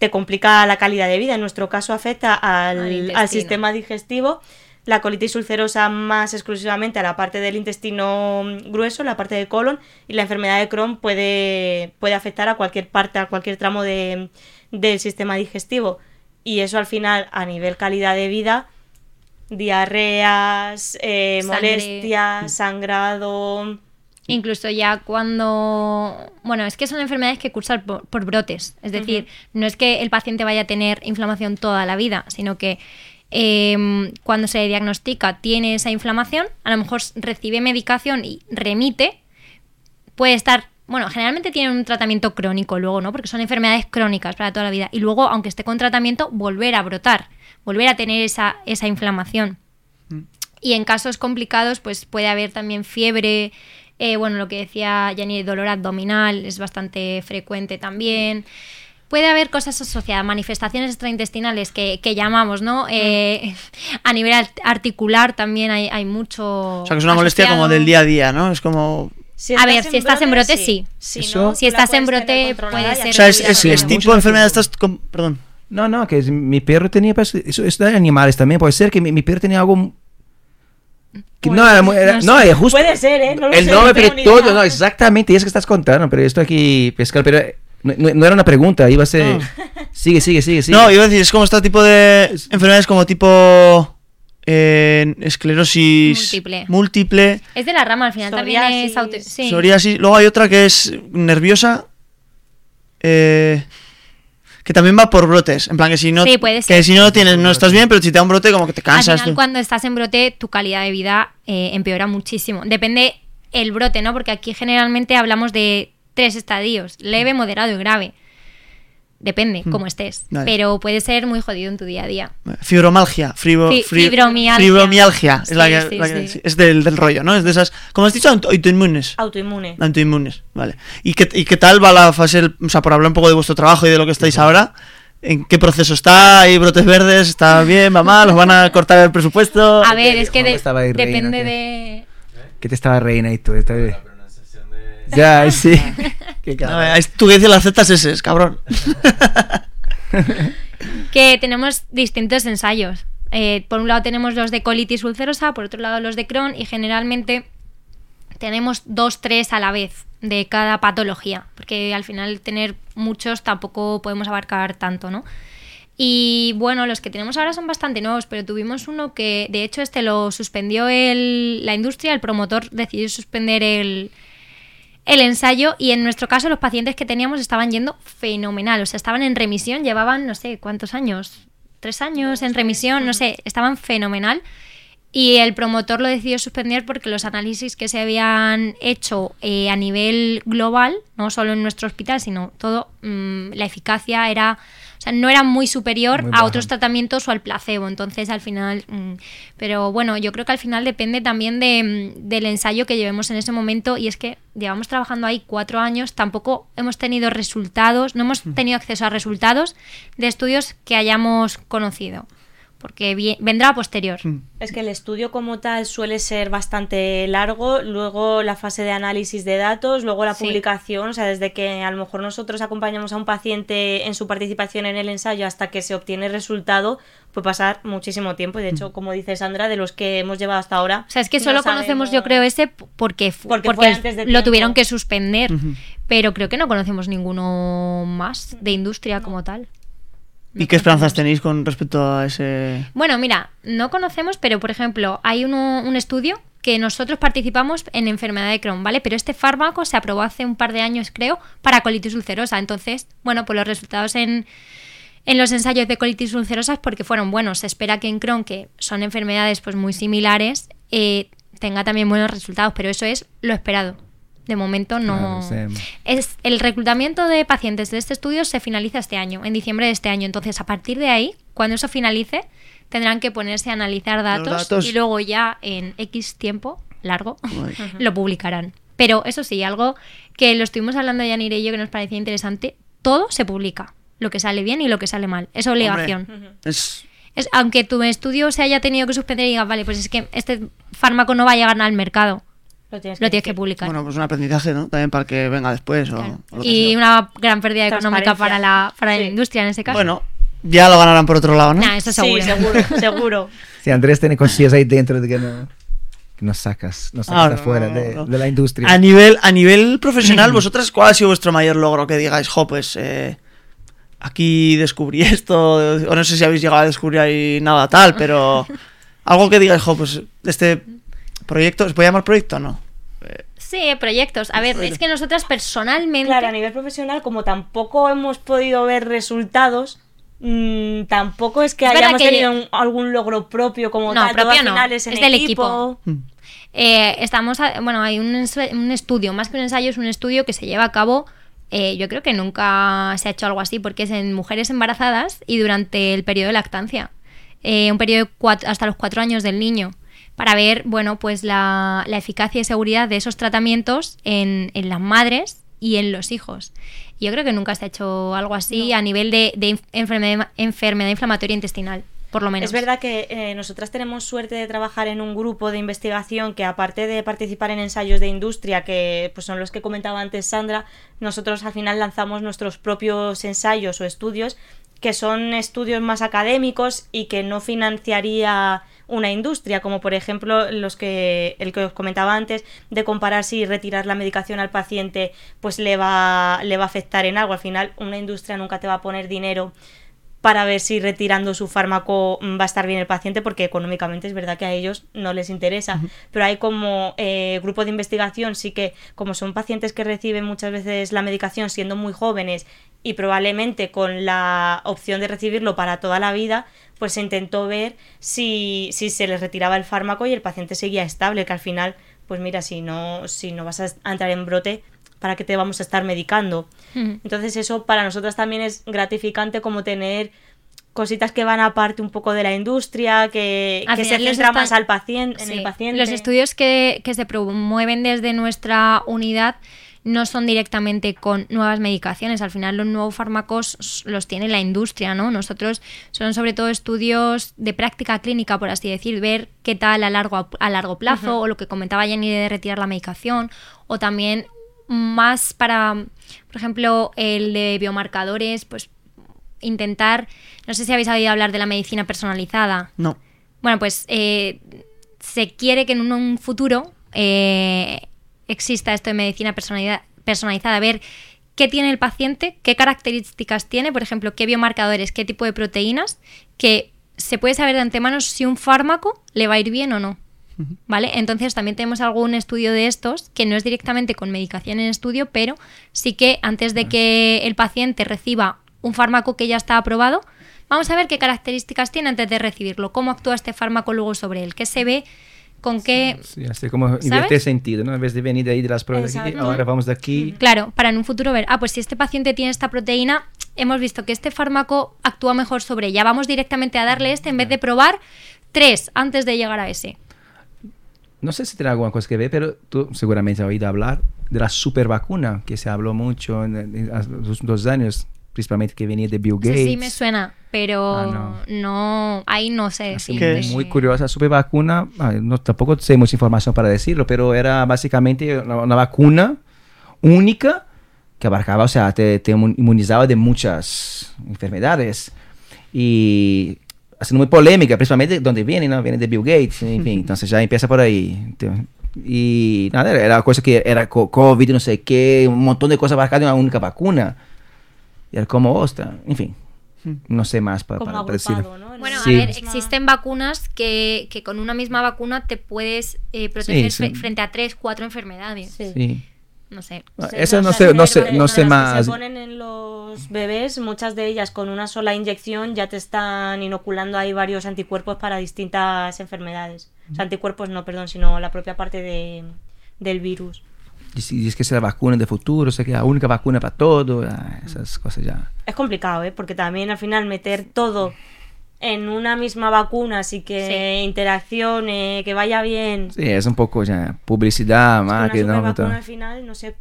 te complica la calidad de vida. En nuestro caso afecta Al al, sistema digestivo, la colitis ulcerosa más exclusivamente a la parte del intestino grueso, la parte del colon, y la enfermedad de Crohn puede, puede afectar a cualquier parte, a cualquier tramo de- del sistema digestivo. Y eso al final, a nivel calidad de vida, diarreas, eh, molestias, sangrado... Incluso ya cuando... Bueno, es que son enfermedades que cursan por, por brotes. Es decir, no es que el paciente vaya a tener inflamación toda la vida, sino que eh, cuando se diagnostica tiene esa inflamación, a lo mejor recibe medicación y remite, puede estar... Bueno, generalmente tienen un tratamiento crónico luego, ¿no? Porque son enfermedades crónicas para toda la vida. Y luego, aunque esté con tratamiento, volver a brotar, volver a tener esa, esa inflamación. Y en casos complicados, pues puede haber también fiebre, eh, bueno, lo que decía Jenny, dolor abdominal es bastante frecuente también. Puede haber cosas asociadas, manifestaciones extraintestinales que, que llamamos, ¿no? Eh, a nivel art- articular también hay, hay mucho. O sea, que es una molestia como del día a día, ¿no? Es como... A ver, si estás en brote, sí. Si, Eso- no, Si estás en brote, puede ser O sea, es, es, tipo de enfermedad de estas... com- Perdón. No, no, que es- mi perro tenía, pues, eso es de animales también, puede ser que mi, mi perro tenía algo... que no, era, muy- era- no sé. no, justo... Puede ser, ¿eh? No lo el sé, nombre, no pero todo, no, exactamente, y es que estás contando, pero esto aquí, pescar, pero no, no- no era una pregunta, iba a ser... Sigue, sigue, sigue, sigue. No, iba a decir, es como este tipo de enfermedades como tipo eh, esclerosis Múltiple. múltiple, Es de la rama, al final también es auto... Sí. psoriasis. Luego hay otra que es nerviosa, eh, que también va por brotes. En plan, que si no, Sí, puede que si no lo tienes, no estás bien, pero si te da un brote, como que te Al cansas. final, tú. cuando estás en brote, tu calidad de vida eh, empeora muchísimo. Depende el brote, ¿no? Porque aquí generalmente hablamos de tres estadios, leve, moderado y grave. Depende cómo estés. Vale. Pero puede ser muy jodido en tu día a día. Fibromalgia, fribo- Fi- fri- fibromialgia. fibromialgia, es, la que- sí, la que- sí. es del, del rollo, ¿no? Es de esas, como has dicho, auto- autoinmunes. Autoinmune. Autoinmunes, vale. ¿Y qué, ¿Y qué tal va la fase, o sea, por hablar un poco de vuestro trabajo y de lo que estáis ahora? ¿En qué proceso está? ¿Hay brotes verdes? ¿Está bien? ¿Va mal? ¿Os van a cortar el presupuesto? A ver, es que de- depende ¿qué? de... Que te estaba reina y todo. está bien. Ya, sí. Qué es tú que dices las ZS, cabrón. que tenemos distintos ensayos. Eh, por un lado tenemos los de colitis ulcerosa, por otro lado los de Crohn y generalmente tenemos dos, tres a la vez de cada patología, porque al final tener muchos tampoco podemos abarcar tanto, ¿no? Y bueno, los que tenemos ahora son bastante nuevos, pero tuvimos uno que, de hecho, este lo suspendió el- la industria, el promotor decidió suspender el, el ensayo y en nuestro caso los pacientes que teníamos estaban yendo fenomenal, o sea, estaban en remisión, llevaban no sé cuántos años, tres años en remisión, no sé, estaban fenomenal. Y el promotor lo decidió suspender porque los análisis que se habían hecho eh, a nivel global, no solo en nuestro hospital, sino todo, mm, la eficacia era, sea, no era muy superior Muy a otros tratamientos o al placebo. Entonces, al final, mm, pero bueno, yo creo que al final depende también de, mm, del ensayo que llevemos en ese momento. Y es que llevamos trabajando ahí cuatro años, tampoco hemos tenido resultados, no hemos tenido acceso a resultados de estudios que hayamos conocido. Porque vi- vendrá a posterior. Es que el estudio como tal suele ser bastante largo, luego la fase de análisis de datos, luego la Sí. publicación, o sea, desde que a lo mejor nosotros acompañamos a un paciente en su participación en el ensayo hasta que se obtiene el resultado, puede pasar muchísimo tiempo. Y de hecho, como dice Sandra, de los que hemos llevado hasta ahora. O sea, es que no solo conocemos, yo creo, ese porque, fu- Porque porque, fue antes de lo tiempo. tuvieron que suspender. Pero creo que no conocemos ninguno más de industria como tal. ¿Y qué esperanzas tenéis con respecto a ese...? Bueno, mira, no conocemos, pero por ejemplo, hay uno- un estudio que nosotros participamos en enfermedad de Crohn, ¿vale? Pero este fármaco se aprobó hace un par de años, creo, para colitis ulcerosa. Entonces, bueno, pues los resultados en, en los ensayos de colitis ulcerosa es porque fueron buenos. Se espera que en Crohn, que son enfermedades pues muy similares, eh, tenga también buenos resultados, pero eso es lo esperado. De momento no. Claro, sí. Es, el reclutamiento de pacientes de este estudio se finaliza este año, en diciembre de este año. Entonces, a partir de ahí, cuando eso finalice, tendrán que ponerse a analizar datos, datos. y luego ya en X tiempo largo lo publicarán. Pero eso sí, algo que lo estuvimos hablando Yanire y yo que nos parecía interesante, todo se publica. Lo que sale bien y lo que sale mal. Es obligación. Es... Es, aunque tu estudio se haya tenido que suspender y digas, vale, pues es que este fármaco no va a llegar al mercado, Lo tienes lo tienes que publicar. Bueno, pues un aprendizaje, ¿no? También para que venga después o, Claro. o lo que y sea. una gran pérdida económica para la, para la industria en ese caso. Bueno, ya lo ganarán por otro lado, ¿no? Nah, eso seguro. Sí, seguro, seguro. Si Andrés tiene cosillas ahí dentro de que no, que no sacas, no sacas Ah, no, afuera no, de, no. de la industria. A nivel, a nivel profesional, vosotras, ¿cuál ha sido vuestro mayor logro? Que digáis, jo, pues eh, aquí descubrí esto, o no sé si habéis llegado a descubrir ahí nada tal, pero algo que digáis, jo, pues este proyecto, ¿se puede llamar proyecto o no? Sí, proyectos. A ver, es que nosotras personalmente... Claro, a nivel profesional, como tampoco hemos podido ver resultados, mm, tampoco es que hayamos que- tenido un- algún logro propio como No, tal. propio al no, final es, en es del equipo. Mm. Eh, estamos, a- bueno, hay un, un estudio, más que un ensayo, es un estudio que se lleva a cabo. eh, yo creo que nunca se ha hecho algo así porque es en mujeres embarazadas y durante el periodo de lactancia, Eh, un periodo de hasta los cuatro años del niño, para ver, bueno, pues la, la eficacia y seguridad de esos tratamientos en, en las madres y en los hijos. Yo creo que nunca se ha hecho algo así a nivel de, enfermedad, enfermedad inflamatoria intestinal, por lo menos. Es verdad que eh, nosotras tenemos suerte de trabajar en un grupo de investigación que aparte de participar en ensayos de industria, que pues son los que comentaba antes Sandra, nosotros al final lanzamos nuestros propios ensayos o estudios que son estudios más académicos y que no financiaría una industria, como por ejemplo los que el que os comentaba antes de comparar si retirar la medicación al paciente pues le va le va a afectar en algo. Al final una industria nunca te va a poner dinero para ver si retirando su fármaco mm, va a estar bien el paciente, porque económicamente es verdad que a ellos no les interesa. Pero hay como eh, grupo de investigación, sí que como son pacientes que reciben muchas veces la medicación siendo muy jóvenes y probablemente con la opción de recibirlo para toda la vida, pues se intentó ver si, si se les retiraba el fármaco y el paciente seguía estable, que al final, pues mira, si no, si no vas a a entrar en brote, ¿para qué te vamos a estar medicando? Entonces eso para nosotras también es gratificante como tener cositas que van aparte un poco de la industria, que, se centra más al paciente, en el paciente. Los estudios que, que se promueven desde nuestra unidad no son directamente con nuevas medicaciones. Al final los nuevos fármacos los tiene la industria, ¿no? Nosotros son sobre todo estudios de práctica clínica, por así decir, ver qué tal a largo, a largo plazo, o lo que comentaba Jenny de retirar la medicación, o también más para, por ejemplo, el de biomarcadores, pues intentar, no sé si habéis oído hablar de la medicina personalizada. No. Bueno, pues eh, se quiere que en un, futuro eh, exista esto de medicina personalizada, ver qué tiene el paciente, qué características tiene, por ejemplo, qué biomarcadores, qué tipo de proteínas, que se puede saber de antemano si un fármaco le va a ir bien o no. ¿Vale? Entonces también tenemos algún estudio de estos que no es directamente con medicación en estudio, pero sí que antes de que el paciente reciba un fármaco que ya está aprobado, vamos a ver qué características tiene antes de recibirlo, cómo actúa este fármaco luego sobre él, qué se ve, con qué... Sí, así como invierte sentido, ¿no? En vez de venir de ahí de las pruebas de aquí, Exacto. ahora vamos de aquí. Claro, para en un futuro ver, ah, pues si este paciente tiene esta proteína, hemos visto que este fármaco actúa mejor sobre ella, vamos directamente a darle este en vez de probar tres antes de llegar a ese. No sé si tiene alguna cosa que ver, pero tú seguramente has oído hablar de la super vacuna, que se habló mucho en, en- los dos años, principalmente que venía de Bill Gates. Sí, sí, me suena, pero Ah, no. ahí no sé. Así decir ¿Qué de- es? Muy curiosa, super vacuna. ah, No, tampoco sé mucha información para decirlo, pero era básicamente una, una vacuna única que abarcaba, o sea, te, te inmun- inmunizaba de muchas enfermedades. Y haciendo muy polémica, principalmente donde viene, ¿no? Viene de Bill Gates, en fin, entonces ya empieza por ahí. Y nada, era era cosa que era co- COVID, no sé qué, un montón de cosas abarcadas en una única vacuna. Y era como, ostra, en fin, no sé más para, para decirlo. agrupado, ¿no? En Bueno, Sí. a ver, existen vacunas que, que con una misma vacuna te puedes eh, proteger Sí, sí. fre- frente a tres, cuatro enfermedades. Sí. No sé. Ah, Eso no sé, no sé, no sé más. se ponen en los bebés, muchas de ellas con una sola inyección ya te están inoculando ahí varios anticuerpos para distintas enfermedades. O sea, anticuerpos no, perdón, sino la propia parte de, del virus. Y dices que es la vacuna de futuro, o sea, que la única vacuna para todo, ah, esas cosas ya. Es complicado, ¿eh? Porque también al final meter todo en una misma vacuna, así que Sí. interacción, eh, que vaya bien. Sí, es un poco ya publicidad, más que no. todo. al final, no sé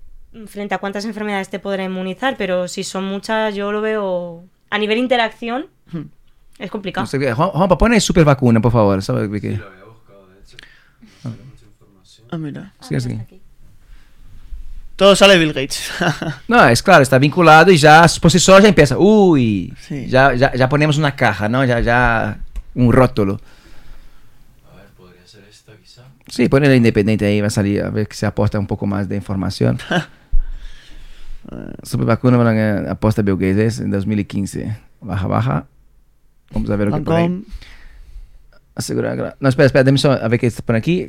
frente a cuántas enfermedades te podrá inmunizar, pero si son muchas, yo lo veo a nivel interacción, Es complicado. No sé qué. Juan- Juanpa, pon ahí super vacuna, por favor. ¿Sabe qué? Lo había buscado, de hecho. No sale mucha información. Ah, mira. Sí, sí. Todo sale Bill Gates. No, es claro, está vinculado y ya por sí solo ya empieza. Uy, Sí. ya, ya, ya ponemos una caja, ¿no? Ya, ya un rótulo. A ver, podría ser esta quizá. Sí, ponele independiente ahí, va a salir a ver que se aporta un poco más de información. Super vacuna van a aposta Bill Gates en 2015. Baja, baja. Vamos a ver lo que por ahí. Asegurar gra- No, espera, espera, déjame só a ver qué está por aquí.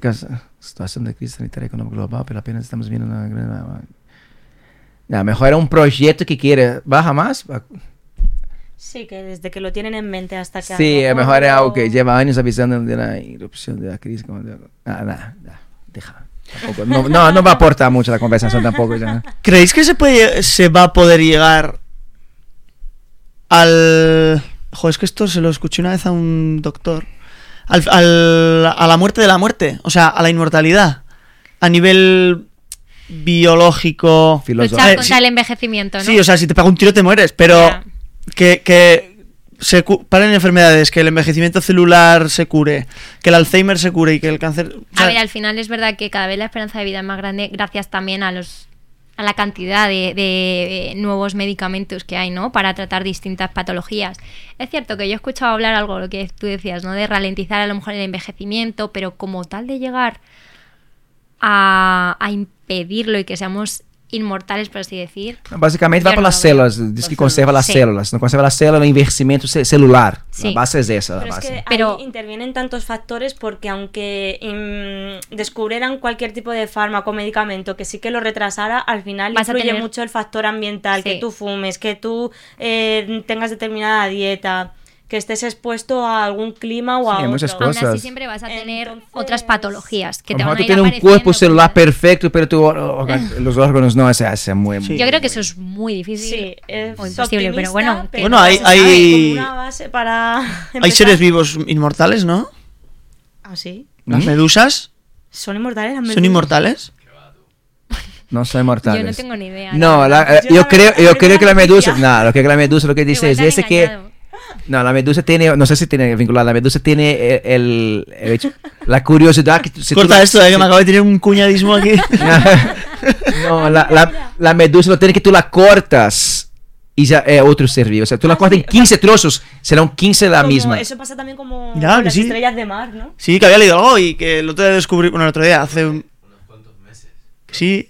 Situación de crisis sanitaria económica global, pero apenas estamos viendo una gran... Ya, mejor era un proyecto que quiere... Baja más. Sí, que desde que lo tienen en mente hasta que... Sí, a mejor es algo que lleva años avisando de la irrupción de la crisis. como de- Ah, nada, nada, deja. Tampoco- no, no, no va a aportar mucho la conversación tampoco. Ya. ¿Creéis que se, puede, se va a poder llegar al... Joder, es que esto se lo escuché una vez a un doctor. Al, al- a la muerte de la muerte, o sea, a la inmortalidad. A nivel biológico. Filósofo. Luchar Eh, contra sí. el envejecimiento, ¿no? Sí, o sea, si te pega un tiro te mueres, pero que, que se paren enfermedades, que el envejecimiento celular se cure, que el Alzheimer se cure y que el cáncer... o sea, A ver, al final es verdad que cada vez la esperanza de vida es más grande gracias también a los a la cantidad de, de, nuevos medicamentos que hay, ¿no? Para tratar distintas patologías. Es cierto que yo he escuchado hablar algo, lo que tú decías, ¿no? De ralentizar a lo mejor el envejecimiento, pero como tal de llegar a, a impedirlo y que seamos inmortales, por así decir. Básicamente va Yo por no las lo veo. células, dice que conserva las Sí. células, no conserva las células, el envejecimiento ce- celular. Sí. La base es esa, la Pero es base. que Pero- ahí intervienen tantos factores porque aunque mm, descubrieran cualquier tipo de fármaco o medicamento que sí que lo retrasara, al final Vas influye tener- mucho el factor ambiental, Sí. que tú fumes, que tú eh, tengas determinada dieta, que estés expuesto a algún clima o Sí, a hay otro. muchas Aún cosas. así siempre vas a tener Entonces- otras patologías que te van a ir tienes un cuerpo celular perfecto, pero tu orga- los órganos no, se mueven. Sí. Yo creo que eso es muy difícil. Sí, es o imposible, pero bueno. Bueno, hay- hay- una base para Hay empezar. seres vivos inmortales, ¿no? ¿Ah, sí? Las ¿Mm? medusas ¿Son inmortales las son medusas? inmortales. No son mortales. Yo no tengo ni idea. No, la eh, Yo yo, la creo, yo creo que la medusa, no, lo que la medusa lo que dice es, dice que, engañado. No, la medusa tiene, no sé si tiene vinculada, la medusa tiene eh, el, el hecho- la curiosidad que si tú Corta la- esto, eh, que si- me acabo de tener un cuñadismo aquí. no, la, la, la medusa lo tiene que tú la cortas y ya es otro ser vivo, o sea, tú la Ah, cortas en 15 trozos, serán 15 la Como- misma. Eso pasa también como Ya, con las sí. estrellas de mar, ¿no? Sí, que había leído algo y que el otro día descubrí, bueno, el otro día, hace un... Unos cuantos meses. Sí,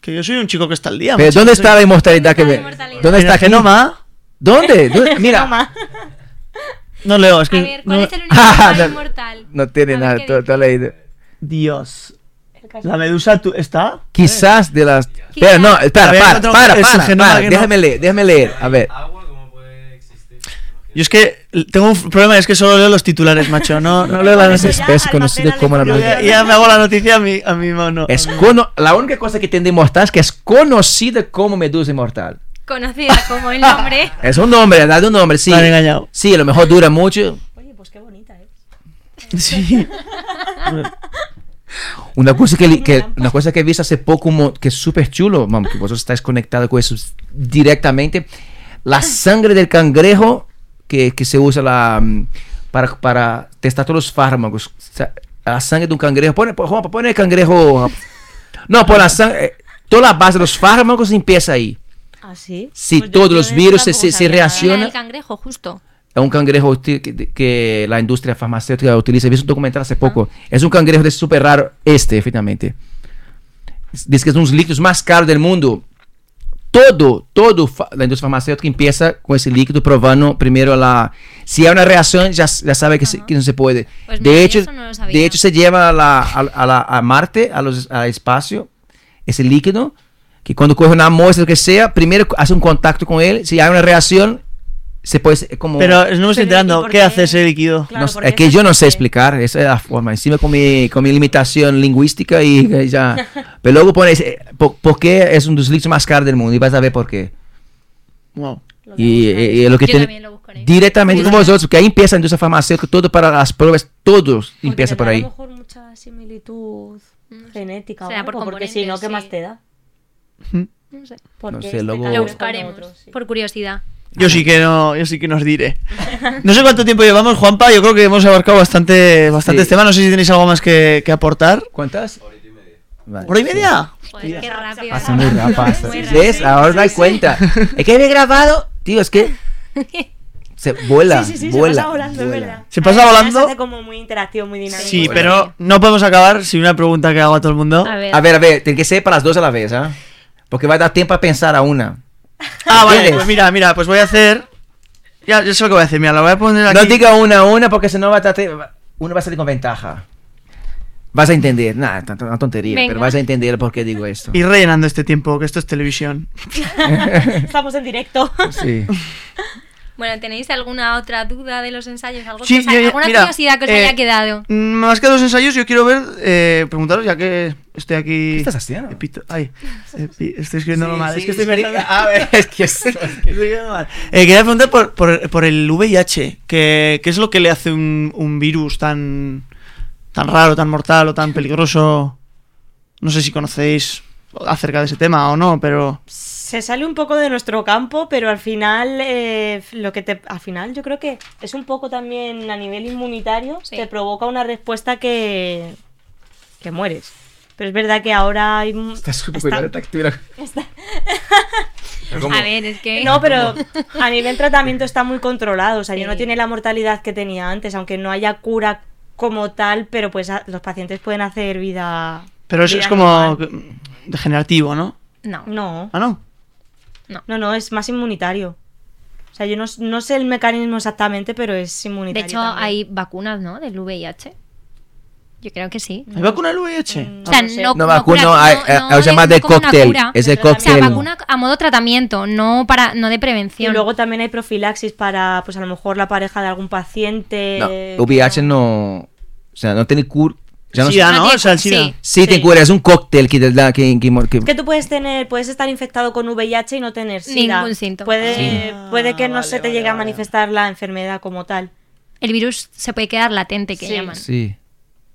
que yo soy un chico que está al día. Pero macho. ¿dónde está la inmortalidad que ¿Dónde ve? está la inmortalidad? ¿Dónde está el genoma? ¿Dónde? ¿Dónde? Mira. No leo, es que... A ver, ¿cuál no- es el único Ah, animal no. inmortal? no tiene nada, ¿qué todo, dice? todo leído. Dios. La medusa tú, está. Quizás de las. Espera, no, espera, ver, para, para, para, para, no- déjame leer, déjame leer. A ver. Yo es que tengo un problema, es que solo leo los titulares, macho. No, no leo la Eso noticia. ya es conocido como la Yo información. ya, ya me hago la noticia a mi, a mi mano. es cono la única cosa que tiene de inmortal es que es conocida como Medusa Inmortal. Conocida como el nombre. Es un nombre, dado un nombre, sí. Me han engañado. Sí, a lo mejor dura mucho. Oye, pues qué bonita, ¿eh? Sí. Una cosa que, que- una cosa que he visto hace poco que es súper chulo, mam, que vosotros estáis conectados con eso directamente. La sangre del cangrejo que, que se usa la, mm, para, para testar todos los fármacos. La sangre de un cangrejo. Pone, pon- Juanpa, pone el cangrejo. No, por la sangre. eh, Toda la base de los fármacos empieza ahí. ¿Ah, sí? Si Pues todos yo los virus se- se- reaccionan- el cangrejo, justo. Es un cangrejo que, que la industria farmacéutica utiliza. He visto un documental hace poco. Es un cangrejo de súper raro, este, efectivamente. Dice que es uno de los líquidos más caros del mundo. Todo, todo la industria farmacéutica empieza con ese líquido probando primero la... Si hay una reacción, ya, ya sabe que, se- que no se puede. Pues mira, de, hecho, no de hecho, se lleva a, la- a- a la- a Marte, a los, al espacio, ese líquido, que cuando coge una muestra, lo que sea, primero hace un contacto con él. Si hay una reacción, se puede... Como, Pero no me estoy Pero, ¿y enterando. por ¿Qué qué? hace ese líquido? Claro, No es que yo no sé explicar, esa es la forma. Encima con mi, con mi limitación lingüística y y ya. Pero luego pones, eh, po- ¿por, qué es uno de los líquidos más caros del mundo? Y vas a ver por qué. Wow. Lo Y, y- y lo que Yo tiene también lo buscaré. directamente con vosotros, que ahí empieza la industria farmacéutica, todo para las pruebas, todos Porque empieza por ahí. A lo mejor mucha similitud genética o algo, por porque si no, ¿qué más sí. te da? No sé. Porque sé, este luego- Lo buscaremos, otro, sí. por curiosidad. Yo sí que no, yo sí que nos diré. No sé cuánto tiempo llevamos, Juanpa. Yo creo que hemos abarcado bastante, bastantes Sí. temas. No sé si tenéis algo más que, que aportar. ¿Cuántas? Vale, ¿Hora y sí. media? Joder, qué rápido. Pasa muy rápido. pasa. Muy ¿Ves? Ahora me doy cuenta. Es que he grabado. Tío, es que. Se vuela. Sí, sí, sí, vuela, se pasa volando, es vuela. verdad. Se pasa volando. Se hace como muy interacción, muy dinámico. Sí, pero no podemos acabar sin una pregunta que hago a todo el mundo. A ver. A ver, a ver, tiene que ser para las dos a la vez, ¿ah? Porque va a dar tiempo a pensar a una. Ah, vale, pues mira, mira, pues voy a hacer. Ya, yo sé lo que voy a hacer. Mira, lo voy a poner aquí. No diga una a una porque si no va a tratar- uno va a salir con ventaja. Vas a entender, nada, una tontería, Venga. pero vas a entender por qué digo esto. Ir rellenando este tiempo, que esto es televisión. Estamos en directo. Sí. Bueno, ¿tenéis alguna otra duda de los ensayos? ¿Algo Sí, que os ha- yo- yo- ¿Alguna mira, curiosidad que os eh, haya quedado? Mm, Más que dos ensayos, yo quiero ver, eh, preguntaros, ya que estoy aquí. ¿Qué estás haciendo? Epito- Ay, epi- estoy escribiendo mal. Sí, es que sí, estoy sí. pensando- A ver, es que es- Estoy escribiendo mal. Eh, quería preguntar por, por- por el VIH. ¿Qué, ¿Qué es lo que le hace un, un virus tan, tan raro, tan mortal o tan peligroso? No sé si conocéis acerca de ese tema o no, pero. Se sale un poco de nuestro campo, pero al final, eh, lo que te, al final yo creo que es un poco también a nivel inmunitario, Sí. te provoca una respuesta que, que mueres. Pero es verdad que ahora hay... Está súper está- tactura. A ver, es que... No, pero a nivel tratamiento está muy controlado, o sea, ya no Sí. tiene la mortalidad que tenía antes, aunque no haya cura como tal, pero pues los pacientes pueden hacer vida... Pero es, vida es como normal. degenerativo, ¿no? No. No, Ah, no. No, no, es más inmunitario. O sea, yo no, no sé el mecanismo exactamente, pero es De inmunitario. hecho, también. hay vacunas, ¿no? Del VIH. Yo creo que sí. ¿Hay vacuna del VIH? O sea, no, No, no vacuna, hay- no- eh, no se llama no de cóctel. Es de De tratamiento. O sea, cóctel. vacuna a modo tratamiento, no para no de Y prevención. luego también hay profilaxis para, pues a lo mejor la pareja de algún paciente. No, VIH no. O sea, no tiene cura. Ya no ah, No O sea, el SIDA. sí. Sí, te Sí. cura, es un cóctel que te da. Que, que, que- Es que tú puedes tener, puedes estar infectado con VIH y no tener SIDA. Ningún síntoma. Puede, Sí. puede que no Ah, se te vale, llegue a vale. manifestar la enfermedad como tal. El virus se puede quedar latente, que Sí. llaman. Sí.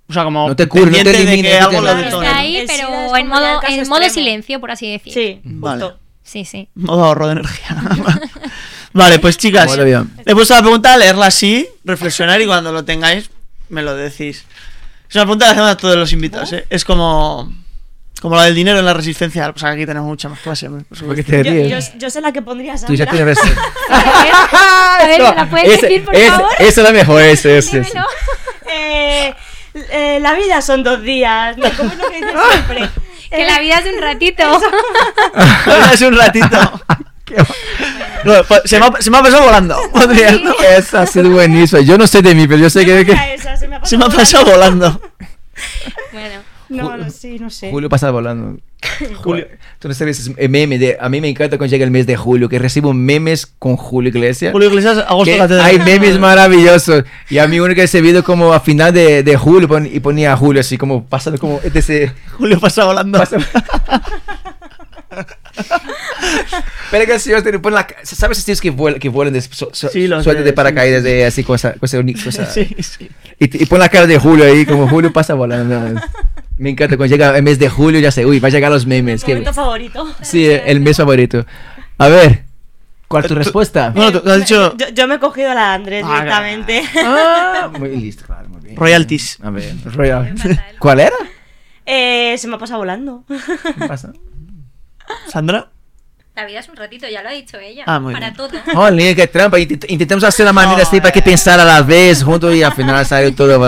O sea, como No te cura, no te pendiente de que algo lo detone. Está ahí, SIDA pero es en modo, en modo silencio, por así decir. Sí, Vale. Sí, sí. Modo ahorro de energía. vale, pues chicas, avión. he puesto la pregunta, leerla así, reflexionar y cuando lo tengáis me lo decís. Es una pregunta que hacemos a todos los invitados, ¿eh? Es como, como la del dinero en la resistencia. Pues aquí tenemos mucha más clase. por ¿Por qué supuesto. te Yo, yo- yo sé la que pondría Tú ya Sandra. tienes. A ver, ¿me la puedes Ese- decir, por ese- favor? Esa es la mejor, ese, ese. ese. Dímelo. Eh, eh, la vida son dos días. ¿no? ¿Cómo es lo que dices siempre? Que Eh, la vida es un ratito. Hace un ratito. No, pues, se, me ha, se me ha pasado volando. Podría, ¿no? Esa ha sido buenísima. Yo no sé de mí, pero yo sé que. que- esa, se me ha Se me ha pasado volando. bueno. No, no, sí, no sé. Julio pasa volando. Julio. Tú no sabes, es meme de. A mí me encanta cuando llega el mes de julio, que recibo memes con Julio Iglesias. Julio Iglesias, agosto que catedral. hay memes maravillosos. Y a mí uno que he recibido como a final de, de julio pon- y ponía a Julio así como pasando como ese. Julio pasa volando. pasa- Pero que si yo te pone la ¿Sabes estos que vuelan, que vuelan de so, so- Sí, sueltan de- paracaídas de así cosa, cosa, cosa- Sí, sí. Y, y pon la cara de Julio ahí, como Julio pasa volando. Me encanta cuando llega el mes de julio, ya sé, uy, va a llegar los memes. Mi momento favorito. sí, el mes favorito. A ver, ¿cuál es tu Eh, respuesta? Bueno, tú has dicho Yo, yo me he cogido a la Andrés Ah, directamente. Ah, muy listo, claro, muy bien. royalties. A ver, royal. ¿Cuál era? Eh, se me ha pasado volando. ¿Qué pasa? Sandra. La vida es un ratito, ya lo ha dicho ella. Ah, muy para bien. todo. Jolín, qué trampa. Intent- Intentamos hacer la manera así para que pensar a la vez juntos y al final salió todo.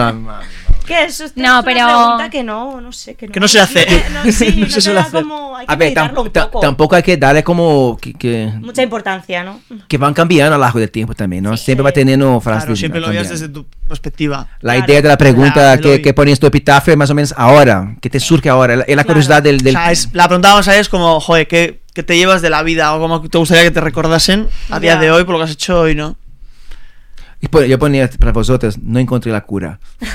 ¿Qué es? Esto No, es pero- Una pregunta que no, no sé. Que no, Que no se hace. No, sí, No no se suele hacer. como. Hay que A ver, meditarlo tampoco, un ta- poco. tampoco hay que darle como que, que, Mucha importancia, ¿no? que van cambiando a lo largo del tiempo también, ¿no? siempre va teniendo frases. Claro, siempre lo cambiando. desde tu perspectiva. La Claro. idea de la pregunta Claro, que, que pones tu epitafio es más o menos ahora, que te surge ahora, es la Claro. curiosidad del... del O sea, es- la pregunta vamos a ver es como, joder, ¿qué, qué te llevas de la vida? O como te gustaría que te recordasen a día Ya. de hoy por lo que has hecho hoy, ¿no? Y pon- yo ponía para vosotros, no encontré la cura.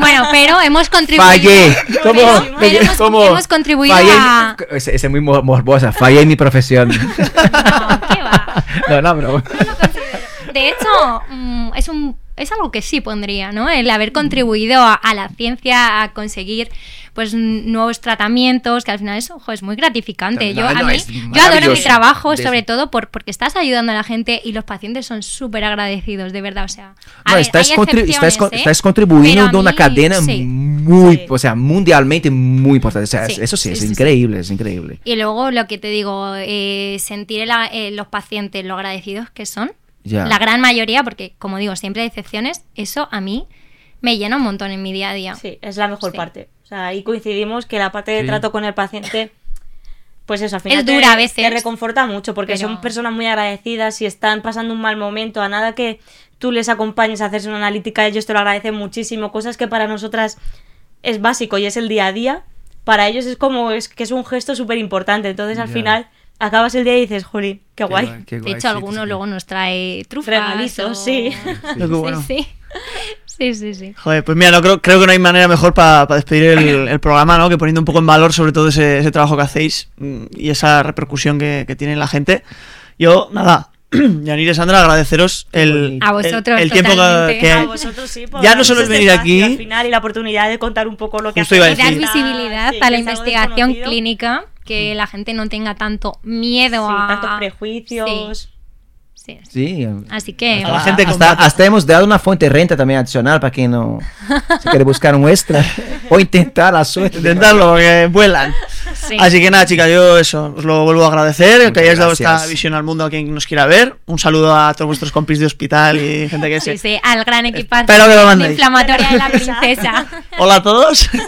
Bueno, pero hemos contribuido. Fallé. ¿Cómo? Hemos- ¿cómo? hemos contribuido Fallé a- Ese es muy mor- morbosa, fallé en mi profesión. No, ¿qué va? no, no, bro. De hecho, mm, es un es algo que sí pondría, ¿no? El haber contribuido a, a la ciencia a conseguir pues nuevos tratamientos, que al final eso ojo, es muy gratificante. Yo, No, a mí, es yo adoro mi trabajo, sobre todo por, porque estás ayudando a la gente y los pacientes son súper agradecidos, de verdad. O sea, No, ver, estás, estás, ¿eh? estás contribuyendo a una cadena sí. muy, Sí. o sea, mundialmente muy importante. O sea, Sí, eso sí, es increíble, es increíble. Y luego lo que te digo, eh, sentir el eh, los pacientes lo agradecidos que son, La gran mayoría, porque como digo, siempre hay excepciones, eso a mí me llena un montón en mi día a día. Sí, es la mejor Sí. parte. O sea, ahí coincidimos que la parte de Sí. trato con el paciente, pues eso, al final Es te- dura a veces. te reconforta mucho porque Pero- son personas muy agradecidas y están pasando un mal momento. A nada que tú les acompañes a hacerse una analítica, ellos te lo agradecen muchísimo. Cosas que para nosotras es básico y es el día a día. Para ellos es como es que es un gesto súper importante. Entonces al final acabas el día y dices, jolín, qué guay. qué De guay, hecho, sí, alguno sí. luego nos trae trufas. Regalitos, o- sí. Lo que bueno. Sí, sí. Sí, sí, sí. Joder, pues mira, no creo, creo que no hay manera mejor para despedir el, el programa, ¿no? Que poniendo un poco en valor sobre todo ese, ese trabajo que hacéis mm, y esa repercusión que, que tiene en la gente. Yo, nada, Yanir y Sandra, agradeceros el, A vosotros, el, el tiempo que, que- A vosotros sí, Ya no solo es venir aquí- al final y la oportunidad de contar un poco lo que Y dar visibilidad Sí, a la investigación clínica, que la gente no tenga tanto miedo Sí, a... tantos prejuicios. Sí, sí. Sí. Así que... Hasta la gente hasta, hasta hemos dado una fuente de renta también adicional para quien no se quiere buscar un extra o intentar la suerte. intentarlo, porque vuelan. sí. Así que nada, chicas, yo eso, os lo vuelvo a agradecer, que Muchas hayáis dado gracias. esta visión al mundo a quien nos quiera ver. Un saludo a todos vuestros compis de hospital y gente que Sí, se... sí, al gran equipaje Espero que lo de mandéis. inflamatoria de la princesa. Hola a todos.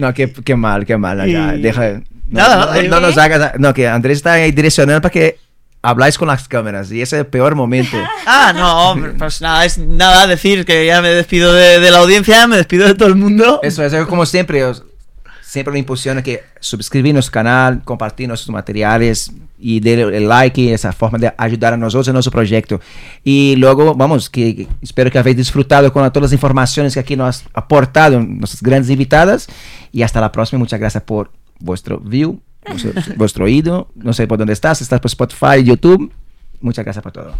No, qué, qué mal, qué mal. ya, Y- deja, no, Nada, no, nada, no nos hagas. No, que Andrés está ahí direccionando para que habláis con las cámaras y ese es el peor momento. Ah, no, pues nada, es nada decir que ya me despido de, de la audiencia, me despido de todo el mundo. Eso es como siempre, os- siempre me impulsiona que suscribir nuestro canal, compartir nuestros materiales y darle el like esa forma de ayudar a nosotros en nuestro proyecto. Y luego, vamos, que, que espero que habéis disfrutado con todas las informaciones que aquí nos has aportado nuestras grandes invitadas. Y hasta la próxima. Muchas gracias por vuestro view, vuestro, vuestro oído. No sé por dónde estás, estás por Spotify, YouTube. Muchas gracias por todo.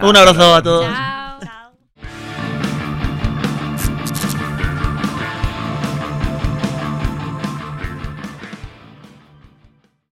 Un abrazo a todos. Chao.